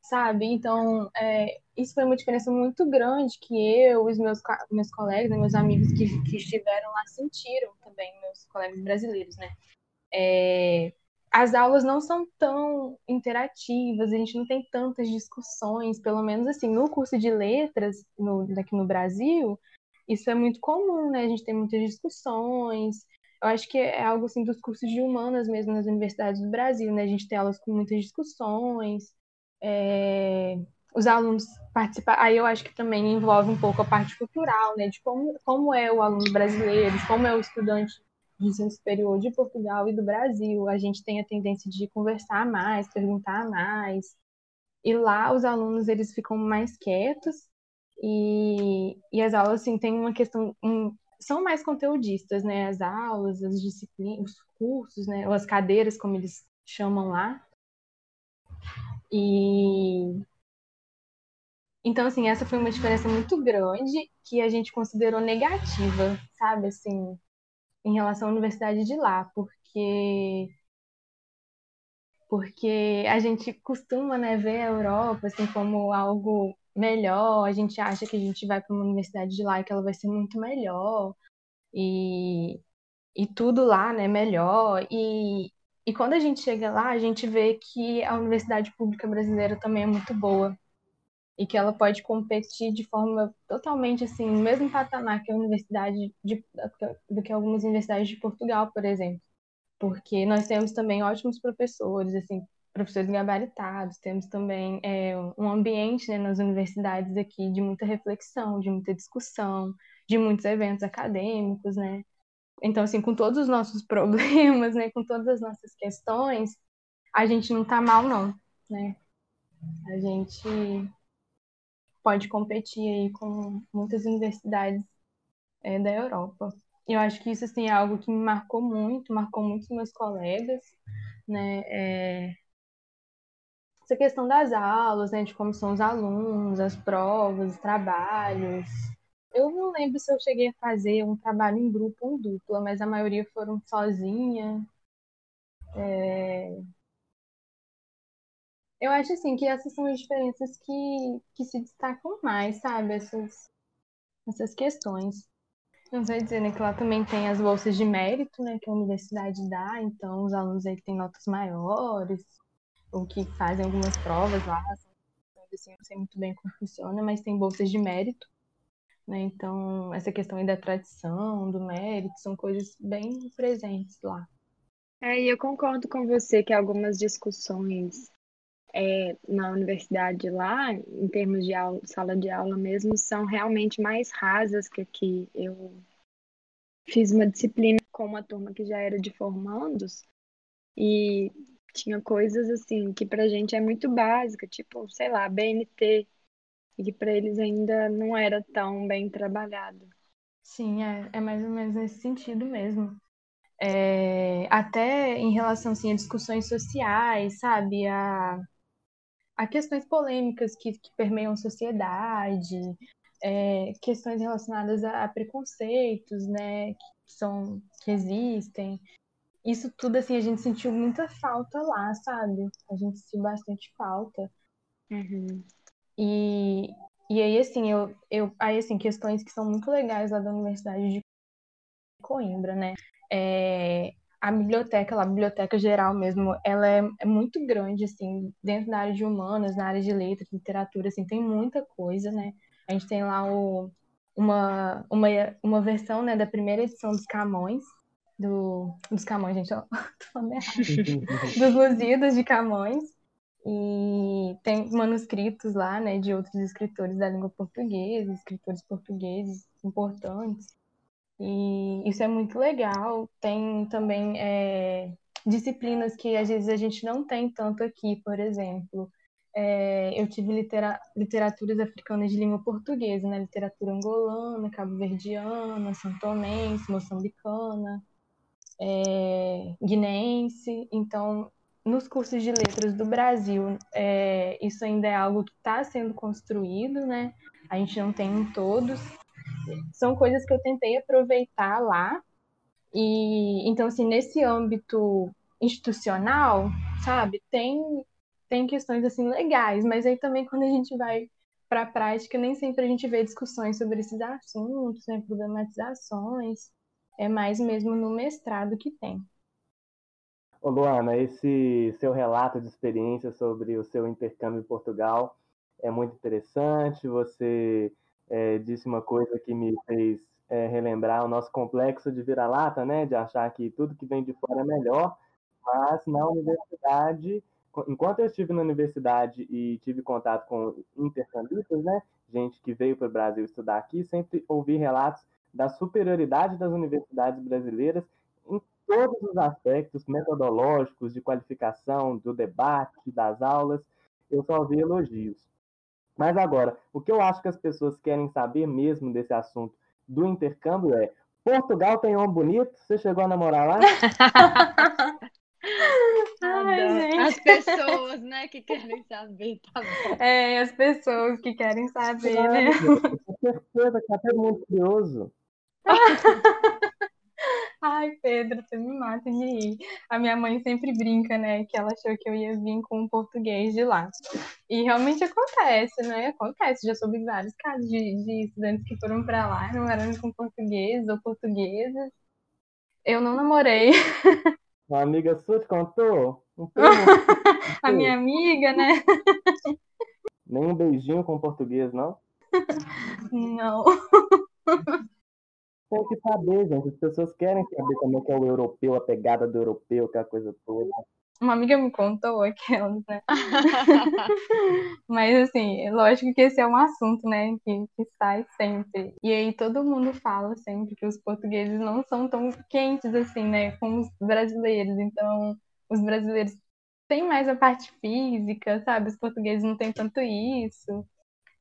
sabe? Então, é, isso foi uma diferença muito grande que eu, os meus, meus colegas, né, meus amigos que, que estiveram lá sentiram também, meus colegas brasileiros, né? É, as aulas não são tão interativas, a gente não tem tantas discussões, pelo menos assim, no curso de letras, no, daqui no Brasil, isso é muito comum, né? A gente tem muitas discussões. Eu acho que é algo assim dos cursos de humanas mesmo nas universidades do Brasil, né? A gente tem aulas com muitas discussões, é... os alunos participam. Aí eu acho que também envolve um pouco a parte cultural, né? De como, como é o aluno brasileiro, de como é o estudante de ensino superior de Portugal e do Brasil, a gente tem a tendência de conversar mais, perguntar mais. E lá os alunos eles ficam mais quietos e, e as aulas assim tem uma questão um, são mais conteudistas, né? As aulas, as disciplinas, os cursos, né? Ou as cadeiras como eles chamam lá. E então assim essa foi uma diferença muito grande que a gente considerou negativa, sabe assim, em relação à universidade de lá, porque porque a gente costuma né, ver a Europa assim, como algo melhor, a gente acha que a gente vai para uma universidade de lá e que ela vai ser muito melhor, e, e tudo lá né, melhor. E, e quando a gente chega lá, a gente vê que a universidade pública brasileira também é muito boa, e que ela pode competir de forma totalmente assim, no mesmo patamar que a universidade de, do que algumas universidades de Portugal, por exemplo. Porque nós temos também ótimos professores, assim, professores gabaritados, temos também é, um ambiente né, nas universidades aqui de muita reflexão, de muita discussão, de muitos eventos acadêmicos, né? Então, assim, com todos os nossos [laughs] problemas, né, com todas as nossas questões, a gente não está mal, não, né? A gente pode competir aí com muitas universidades é, da Europa. Eu acho que isso assim, é algo que me marcou muito, marcou muito os meus colegas, né? É... Essa questão das aulas, né? De como são os alunos, as provas, os trabalhos. Eu não lembro se eu cheguei a fazer um trabalho em grupo ou em dupla, mas a maioria foram sozinha. É... Eu acho assim que essas são as diferenças que, que se destacam mais, sabe? Essas, essas questões. Não sei dizer, né, que lá também tem as bolsas de mérito, né, que a universidade dá, então os alunos aí têm notas maiores, ou que fazem algumas provas lá, assim, não sei muito bem como funciona, mas tem bolsas de mérito, né, então essa questão aí da tradição, do mérito, são coisas bem presentes lá. É, e eu concordo com você que algumas discussões é, na universidade lá, em termos de aula, sala de aula mesmo, são realmente mais rasas que aqui. Eu fiz uma disciplina com uma turma que já era de formandos e tinha coisas assim que pra gente é muito básica, tipo, sei lá, BNT, e que pra eles ainda não era tão bem trabalhado. Sim, é, é mais ou menos nesse sentido mesmo. É, até em relação assim, a discussões sociais, sabe? A, a questões polêmicas que, que permeiam a sociedade, é, questões relacionadas a, a, preconceitos, né, que são que existem. Isso tudo assim a gente sentiu muita falta lá, sabe? A gente sentiu bastante falta. Uhum. E, e aí assim eu, eu aí assim questões que são muito legais lá da Universidade de Coimbra, né? É, a biblioteca lá, a biblioteca geral mesmo, ela é, é, muito grande, assim, dentro da área de humanas, na área de letras, literatura, assim, tem muita coisa, né? A gente tem lá o, uma, uma, uma versão, né, da primeira edição dos Camões, do, dos Camões, gente, ó, [laughs] [laughs] dos Lusíadas de Camões, e tem manuscritos lá, né, de outros escritores da língua portuguesa, escritores portugueses importantes, e isso é muito legal. Tem também é, disciplinas que às vezes a gente não tem tanto aqui, por exemplo. É, eu tive litera literaturas africanas de língua portuguesa, né? Literatura angolana, cabo-verdiana, santomense, moçambicana, é, guinense. Então, nos cursos de letras do Brasil, é, isso ainda é algo que está sendo construído, né? A gente não tem em todos, são coisas que eu tentei aproveitar lá. E então, assim, nesse âmbito institucional, sabe, tem, tem questões assim legais, mas aí também quando a gente vai para a prática, nem sempre a gente vê discussões sobre esses assuntos, né, problematizações. É mais mesmo no mestrado que tem. Ô Luana, esse seu relato de experiência sobre o seu intercâmbio em Portugal é muito interessante. Você é, disse uma coisa que me fez é, relembrar o nosso complexo de vira-lata, né? De achar que tudo que vem de fora é melhor, mas na universidade, enquanto eu estive na universidade e tive contato com intercambistas, né? Gente que veio para o Brasil estudar aqui, sempre ouvi relatos da superioridade das universidades brasileiras em todos os aspectos metodológicos, de qualificação, do debate, das aulas. eu só vi elogios. Mas agora, o que eu acho que as pessoas querem saber mesmo desse assunto do intercâmbio é: Portugal tem homem bonito? Você chegou a namorar lá? [laughs] Ai, as pessoas, né, que querem saber, tá bom. É, as pessoas que querem saber, claro, né? Com certeza que tá todo mundo curioso. [laughs] Ai, Pedro, você me mata de rir. A minha mãe sempre brinca, né, que ela achou que eu ia vir com um português de lá. E realmente acontece, né? Acontece. Já soube vários casos de, de estudantes que foram para lá, namoraram com português ou portuguesas. Eu não namorei. [laughs] Uma amiga sua te contou? Um [laughs] a minha amiga, né? Nem um beijinho com português, não? Não tem que saber, gente. As pessoas querem saber como é que é o europeu, a pegada do europeu, aquela coisa toda. Uma amiga me contou aquelas, né? [laughs] Mas, assim, lógico que esse é um assunto, né, que, que sai sempre. E aí todo mundo fala sempre que os portugueses não são tão quentes, assim, né, como os brasileiros. Então, os brasileiros têm mais a parte física, sabe? Os portugueses não têm tanto isso.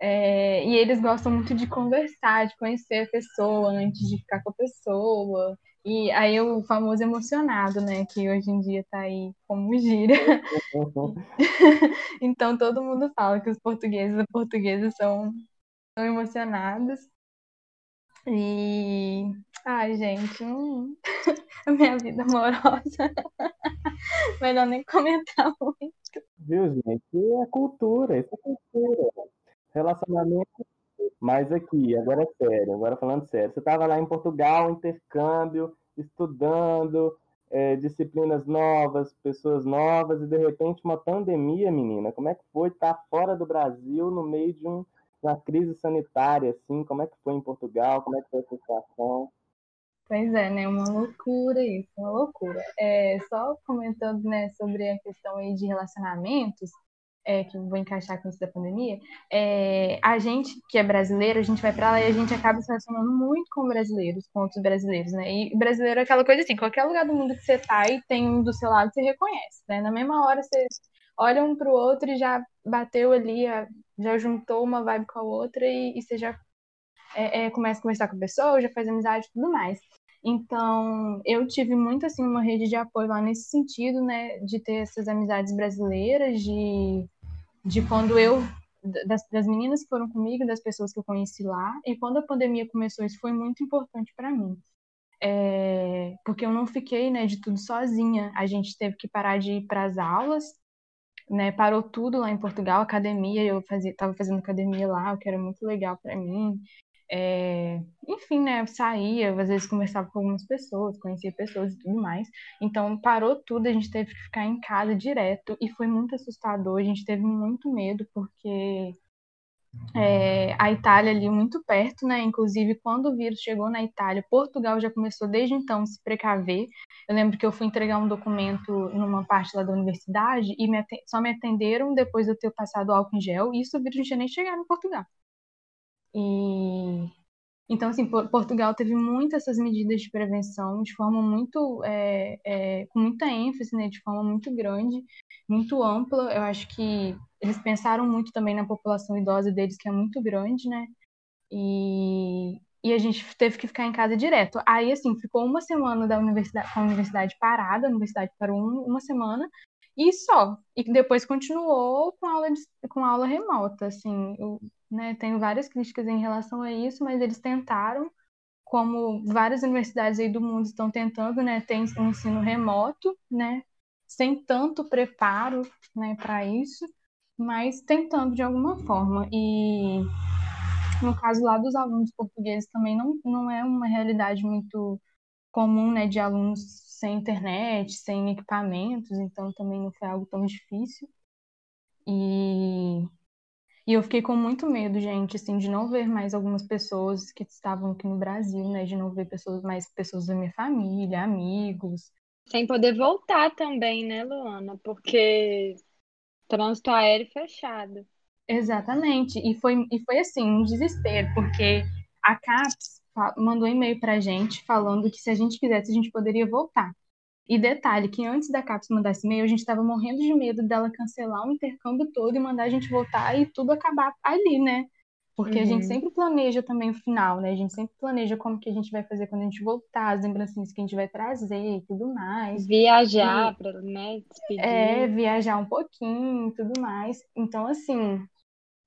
É, e eles gostam muito de conversar, de conhecer a pessoa antes de ficar com a pessoa. E aí o famoso emocionado, né? Que hoje em dia tá aí como gira. [laughs] então todo mundo fala que os portugueses e portuguesas são, são emocionados. E. Ai, gente, hum... [laughs] a minha vida amorosa. [laughs] Melhor nem comentar muito. Viu, gente? É cultura, isso é cultura relacionamento. Mas aqui, agora é sério, agora falando sério. Você estava lá em Portugal, intercâmbio, estudando, é, disciplinas novas, pessoas novas, e de repente uma pandemia, menina. Como é que foi estar fora do Brasil no meio de um, uma crise sanitária, assim? Como é que foi em Portugal? Como é que foi a situação? Pois é, né? Uma loucura isso, uma loucura. É, só comentando, né, sobre a questão aí de relacionamentos, é, que vou encaixar com isso da pandemia, é, a gente que é brasileiro, a gente vai para lá e a gente acaba se relacionando muito com brasileiros, com outros brasileiros, né? E brasileiro é aquela coisa assim, qualquer lugar do mundo que você tá e tem um do seu lado, você reconhece, né? Na mesma hora você olha um pro outro e já bateu ali, já juntou uma vibe com a outra e, e você já é, é, começa a conversar com a pessoa, já faz amizade e tudo mais. Então, eu tive muito assim uma rede de apoio lá nesse sentido, né, de ter essas amizades brasileiras, de, de quando eu das, das meninas que foram comigo, das pessoas que eu conheci lá, e quando a pandemia começou, isso foi muito importante para mim. É, porque eu não fiquei, né, de tudo sozinha. A gente teve que parar de ir para as aulas, né, parou tudo lá em Portugal, academia, eu fazia, tava fazendo academia lá, o que era muito legal para mim. É, enfim, né, saía, às vezes conversava com algumas pessoas, conhecia pessoas e tudo mais. Então parou tudo, a gente teve que ficar em casa direto e foi muito assustador. A gente teve muito medo porque é, a Itália ali muito perto, né? Inclusive quando o vírus chegou na Itália, Portugal já começou desde então a se precaver. Eu lembro que eu fui entregar um documento numa parte lá da universidade e me só me atenderam depois de eu ter passado álcool em gel. E isso o vírus não tinha nem chegado em Portugal. E então, assim, Portugal teve muitas essas medidas de prevenção de forma muito, é, é, com muita ênfase, né, de forma muito grande, muito ampla. Eu acho que eles pensaram muito também na população idosa deles, que é muito grande, né? E, e a gente teve que ficar em casa direto. Aí, assim, ficou uma semana da universidade, com a universidade parada, a universidade parou um, uma semana, e só. E depois continuou com aula, de, com aula remota, assim. Né? Tenho várias críticas em relação a isso, mas eles tentaram, como várias universidades aí do mundo estão tentando, né? Tem um ensino remoto, né? Sem tanto preparo, né, para isso, mas tentando de alguma forma. E no caso lá dos alunos portugueses também não, não é uma realidade muito comum, né, de alunos sem internet, sem equipamentos, então também não foi algo tão difícil. E e eu fiquei com muito medo, gente, assim, de não ver mais algumas pessoas que estavam aqui no Brasil, né? De não ver pessoas, mais pessoas da minha família, amigos. Sem poder voltar também, né, Luana? Porque trânsito aéreo fechado. Exatamente. E foi, e foi assim, um desespero, porque a CAPES mandou um e-mail pra gente falando que se a gente quisesse, a gente poderia voltar. E detalhe, que antes da CAPES mandar esse e-mail, a gente estava morrendo de medo dela cancelar o intercâmbio todo e mandar a gente voltar e tudo acabar ali, né? Porque uhum. a gente uhum. sempre planeja também o final, né? A gente sempre planeja como que a gente vai fazer quando a gente voltar, as lembrancinhas que a gente vai trazer e tudo mais. Viajar, para né? Despedir. É, viajar um pouquinho e tudo mais. Então, assim,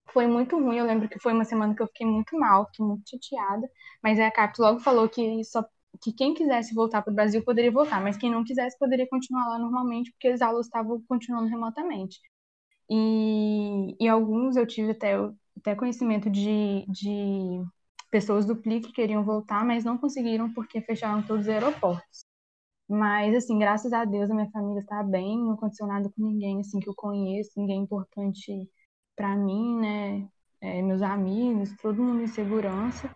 foi muito ruim. Eu lembro que foi uma semana que eu fiquei muito mal, fiquei muito chateada. Mas a CAPES logo falou que só que quem quisesse voltar para o Brasil poderia voltar, mas quem não quisesse poderia continuar lá normalmente, porque as aulas estavam continuando remotamente. E, e alguns eu tive até até conhecimento de, de pessoas do PLI que queriam voltar, mas não conseguiram porque fecharam todos os aeroportos. Mas, assim, graças a Deus a minha família está bem, não aconteceu nada com ninguém, assim, que eu conheço, ninguém importante para mim, né? É, meus amigos, todo mundo em segurança.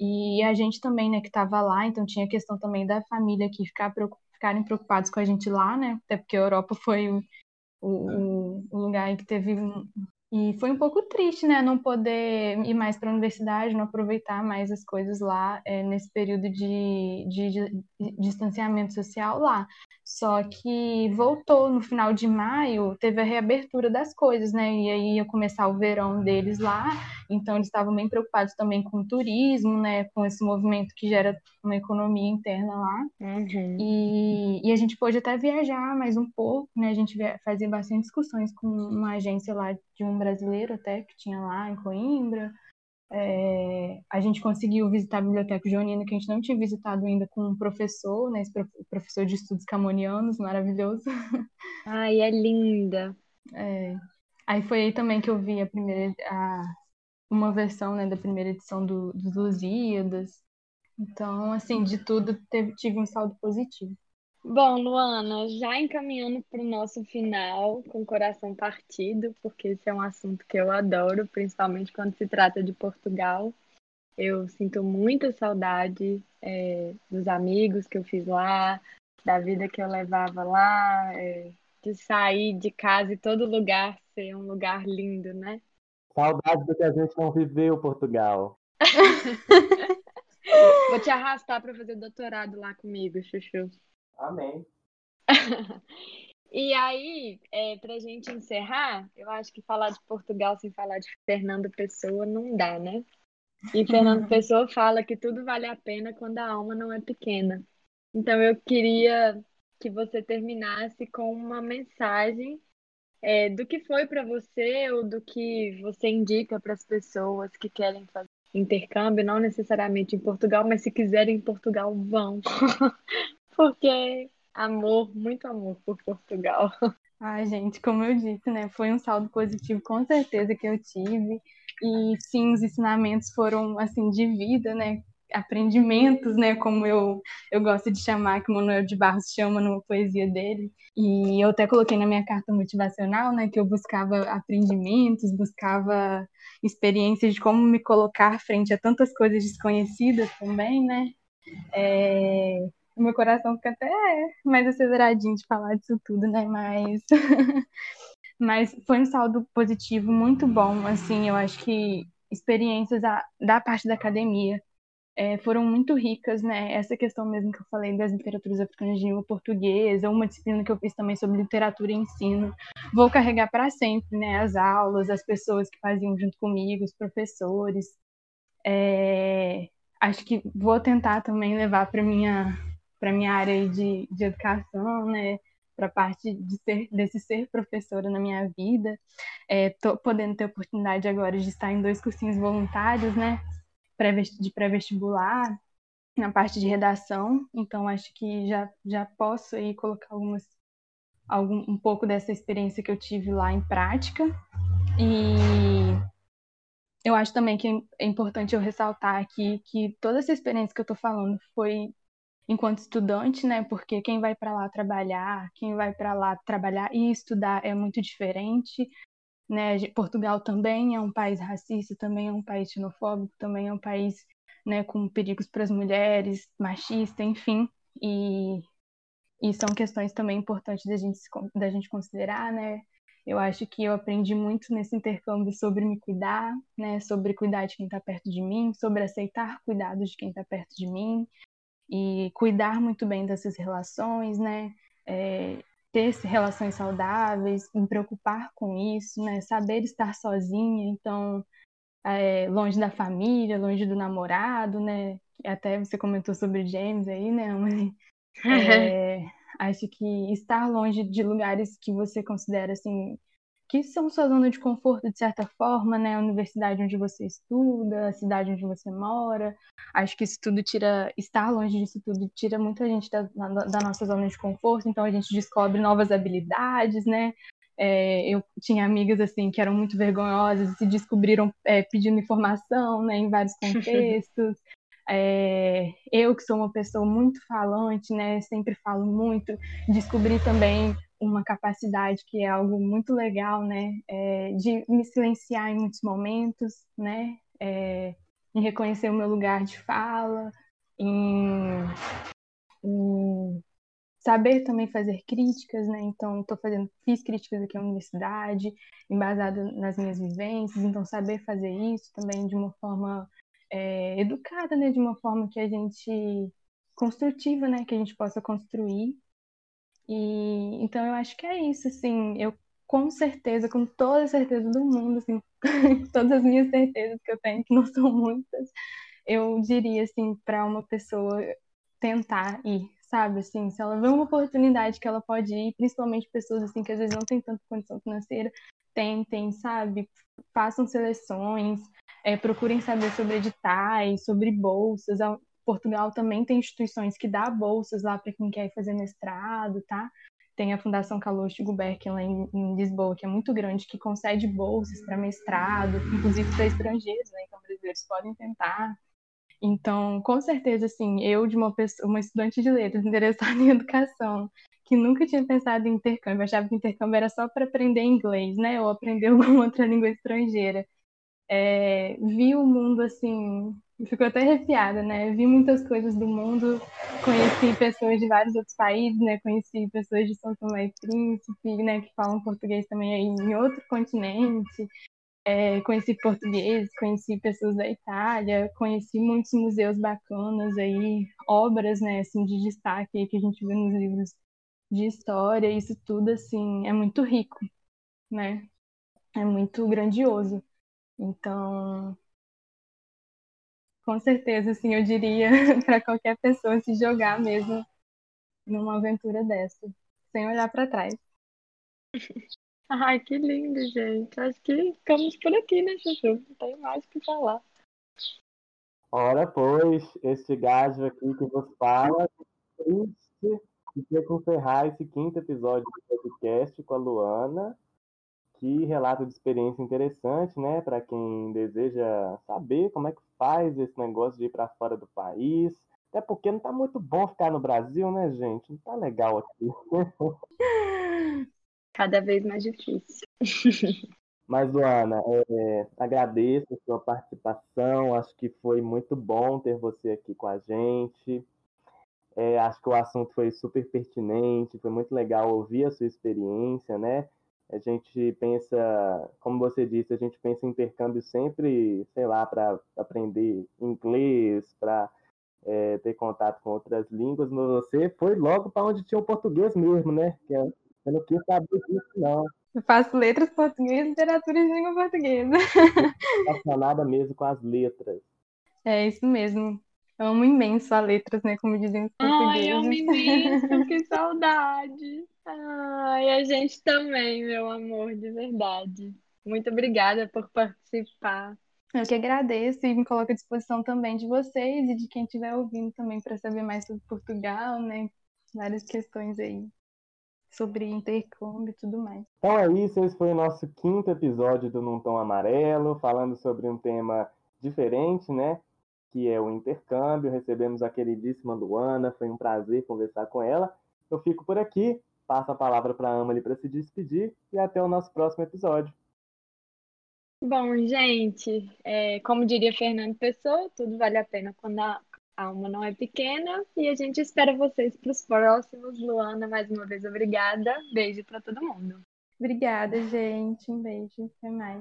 E a gente também, né, que estava lá, então tinha a questão também da família que ficar, ficarem preocupados com a gente lá, né? Até porque a Europa foi o, o, o lugar em que teve e foi um pouco triste, né, não poder ir mais para a universidade, não aproveitar mais as coisas lá é, nesse período de, de, de, distanciamento social lá. Só que voltou no final de maio, teve a reabertura das coisas, né, e aí ia começar o verão deles lá, então eles estavam bem preocupados também com o turismo, né, com esse movimento que gera uma economia interna lá. Uhum. E, e a gente pôde até viajar mais um pouco, né, a gente fazia bastante discussões com uma agência lá de um brasileiro até que tinha lá em Coimbra. É, a gente conseguiu visitar a Biblioteca Joanina, que a gente não tinha visitado ainda com um professor, né, esse professor de estudos camonianos, maravilhoso. [laughs] Ai, é linda. É, aí foi aí também que eu vi a primeira, a, uma versão né, da primeira edição do, dos Lusíadas. Então, assim, de tudo teve, tive um saldo positivo. Bom, Luana, já encaminhando para o nosso final, com o coração partido, porque esse é um assunto que eu adoro, principalmente quando se trata de Portugal. Eu sinto muita saudade é, dos amigos que eu fiz lá, da vida que eu levava lá, é, de sair de casa e todo lugar ser um lugar lindo, né? Saudade do que a gente não viveu, Portugal. [laughs] Vou te arrastar para fazer doutorado lá comigo, Chuchu. Amém. [laughs] e aí, é, para a gente encerrar, eu acho que falar de Portugal sem falar de Fernando Pessoa não dá, né? E Fernando [laughs] Pessoa fala que tudo vale a pena quando a alma não é pequena. Então eu queria que você terminasse com uma mensagem é, do que foi para você ou do que você indica para as pessoas que querem fazer intercâmbio, não necessariamente em Portugal, mas se quiserem em Portugal, vão. [laughs] porque amor, muito amor por Portugal. Ai, gente, como eu disse, né? Foi um saldo positivo, com certeza, que eu tive. E sim, os ensinamentos foram, assim, de vida, né? aprendimentos, né, como eu, eu gosto de chamar, que Manuel de Barros chama numa poesia dele. E eu até coloquei na minha carta motivacional, né, que eu buscava aprendimentos, buscava experiências de como me colocar frente a tantas coisas desconhecidas também, né. É, o meu coração fica até mais aceleradinho de falar disso tudo, né? Mas, [laughs] mas foi um saldo positivo muito bom, assim, eu acho que experiências da, da parte da academia é, foram muito ricas, né? Essa questão mesmo que eu falei das literaturas africanas de língua portuguesa, uma disciplina que eu fiz também sobre literatura e ensino. Vou carregar para sempre, né? As aulas, as pessoas que faziam junto comigo, os professores. É, acho que vou tentar também levar para minha para minha área de, de educação, né? Para parte de ser, desse ser professora na minha vida. É, podendo ter oportunidade agora de estar em dois cursinhos voluntários, né? de pré-vestibular, na parte de redação. Então, acho que já, já posso aí colocar algumas, algum, um pouco dessa experiência que eu tive lá em prática. E eu acho também que é importante eu ressaltar aqui que toda essa experiência que eu estou falando foi enquanto estudante, né? Porque quem vai para lá trabalhar, quem vai para lá trabalhar e estudar é muito diferente, né? Portugal também é um país racista, também é um país xenofóbico, também é um país, né, com perigos para as mulheres, machista, enfim. E, e são questões também importantes da gente da gente considerar, né? Eu acho que eu aprendi muito nesse intercâmbio sobre me cuidar, né? Sobre cuidar de quem está perto de mim, sobre aceitar cuidados de quem está perto de mim, e cuidar muito bem dessas relações, né? É, ter relações saudáveis, me preocupar com isso, né? Saber estar sozinha, então é, longe da família, longe do namorado, né? Até você comentou sobre James aí, né? [laughs] É, acho que estar longe de lugares que você considera assim que são sua zona de conforto de certa forma, né? A universidade onde você estuda, a cidade onde você mora. Acho que isso tudo tira, estar longe disso tudo tira muita gente da, da nossa zona de conforto, então a gente descobre novas habilidades, né? É, eu tinha amigas assim que eram muito vergonhosas e se descobriram é, pedindo informação, né, em vários contextos. [laughs] É, eu que sou uma pessoa muito falante, né, sempre falo muito, descobri também uma capacidade que é algo muito legal, né, é, de me silenciar em muitos momentos, né, é, em reconhecer o meu lugar de fala, em, em saber também fazer críticas, né? Então, estou fazendo, fiz críticas aqui na universidade, embasada nas minhas vivências, então saber fazer isso também de uma forma é, educada, né? De uma forma que a gente construtiva, né? Que a gente possa construir. E então eu acho que é isso, assim. Eu com certeza, com toda a certeza do mundo, assim, [laughs] todas as minhas certezas que eu tenho, que não são muitas, eu diria assim para uma pessoa tentar ir, sabe? Assim, se ela vê uma oportunidade que ela pode ir, principalmente pessoas assim que às vezes não têm tanta condição financeira, tentem, sabe? Façam seleções, é, procurem saber sobre editais, sobre bolsas. Portugal também tem instituições que dá bolsas lá para quem quer fazer mestrado, tá? Tem a Fundação Carlos Gulbenkian lá em, em, Lisboa, que é muito grande, que concede bolsas para mestrado, inclusive para estrangeiros, né? Então, brasileiros podem tentar. Então, com certeza, assim, eu de uma pessoa, uma estudante de letras [laughs] interessada em educação, que nunca tinha pensado em intercâmbio, achava que intercâmbio era só para aprender inglês, né, ou aprender [laughs] alguma outra língua estrangeira. É, vi o mundo assim, ficou até arrepiada, né? Vi muitas coisas do mundo, conheci pessoas de vários outros países, né? Conheci pessoas de São Tomé e Príncipe, né? Que falam português também aí em outro continente. É, conheci português, conheci pessoas da Itália, conheci muitos museus bacanas aí, obras, né, assim, de destaque aí que a gente vê nos livros de história, isso tudo, assim, é muito rico, né? É muito grandioso. Então, com certeza, assim, eu diria [laughs] para qualquer pessoa se jogar mesmo numa aventura dessa, sem olhar para trás. [laughs] Ai, que lindo, gente. Acho que ficamos por aqui, né, Chuchu? Não tem mais o que falar. Ora, pois, este gajo aqui que vos fala, triste de ter que encerrar esse quinto episódio do podcast com a Luana. Que relato de experiência interessante, né? Para quem deseja saber como é que faz esse negócio de ir para fora do país. Até porque não tá muito bom ficar no Brasil, né, gente? Não tá legal aqui. [laughs] cada vez mais difícil. [laughs] Mas, Luana, é, agradeço a sua participação. Acho que foi muito bom ter você aqui com a gente. É, acho que o assunto foi super pertinente, foi muito legal ouvir a sua experiência, né? A gente pensa, como você disse, a gente pensa em intercâmbio sempre, sei lá, para aprender inglês, para é, ter contato com outras línguas, mas você foi logo para onde tinha o português mesmo, né? Que é eu não quis saber disso, não. Eu faço letras portuguesas e literatura em língua portuguesa. Apaixonada mesmo com as letras. É isso mesmo. Eu amo imenso as letras, né? Como dizem os portugueses. Ai, amo imenso, que saudade. Ai, a gente também, meu amor, de verdade. Muito obrigada por participar. Eu que agradeço e me coloco à disposição também de vocês e de quem estiver ouvindo também para saber mais sobre Portugal, né? Várias questões aí sobre intercâmbio e tudo mais. Então é isso, esse foi o nosso quinto episódio do Num Tom Amarelo, falando sobre um tema diferente, né? Que é o intercâmbio. Recebemos a queridíssima Luana, foi um prazer conversar com ela. Eu fico por aqui, passo a palavra para a Amalie para se despedir e até o nosso próximo episódio. Bom, gente, é, como diria Fernando Pessoa, tudo vale a pena quando a, a alma não é pequena e a gente espera vocês para os próximos. Luana, mais uma vez, obrigada. Beijo para todo mundo. Obrigada, gente. Um beijo. Até mais.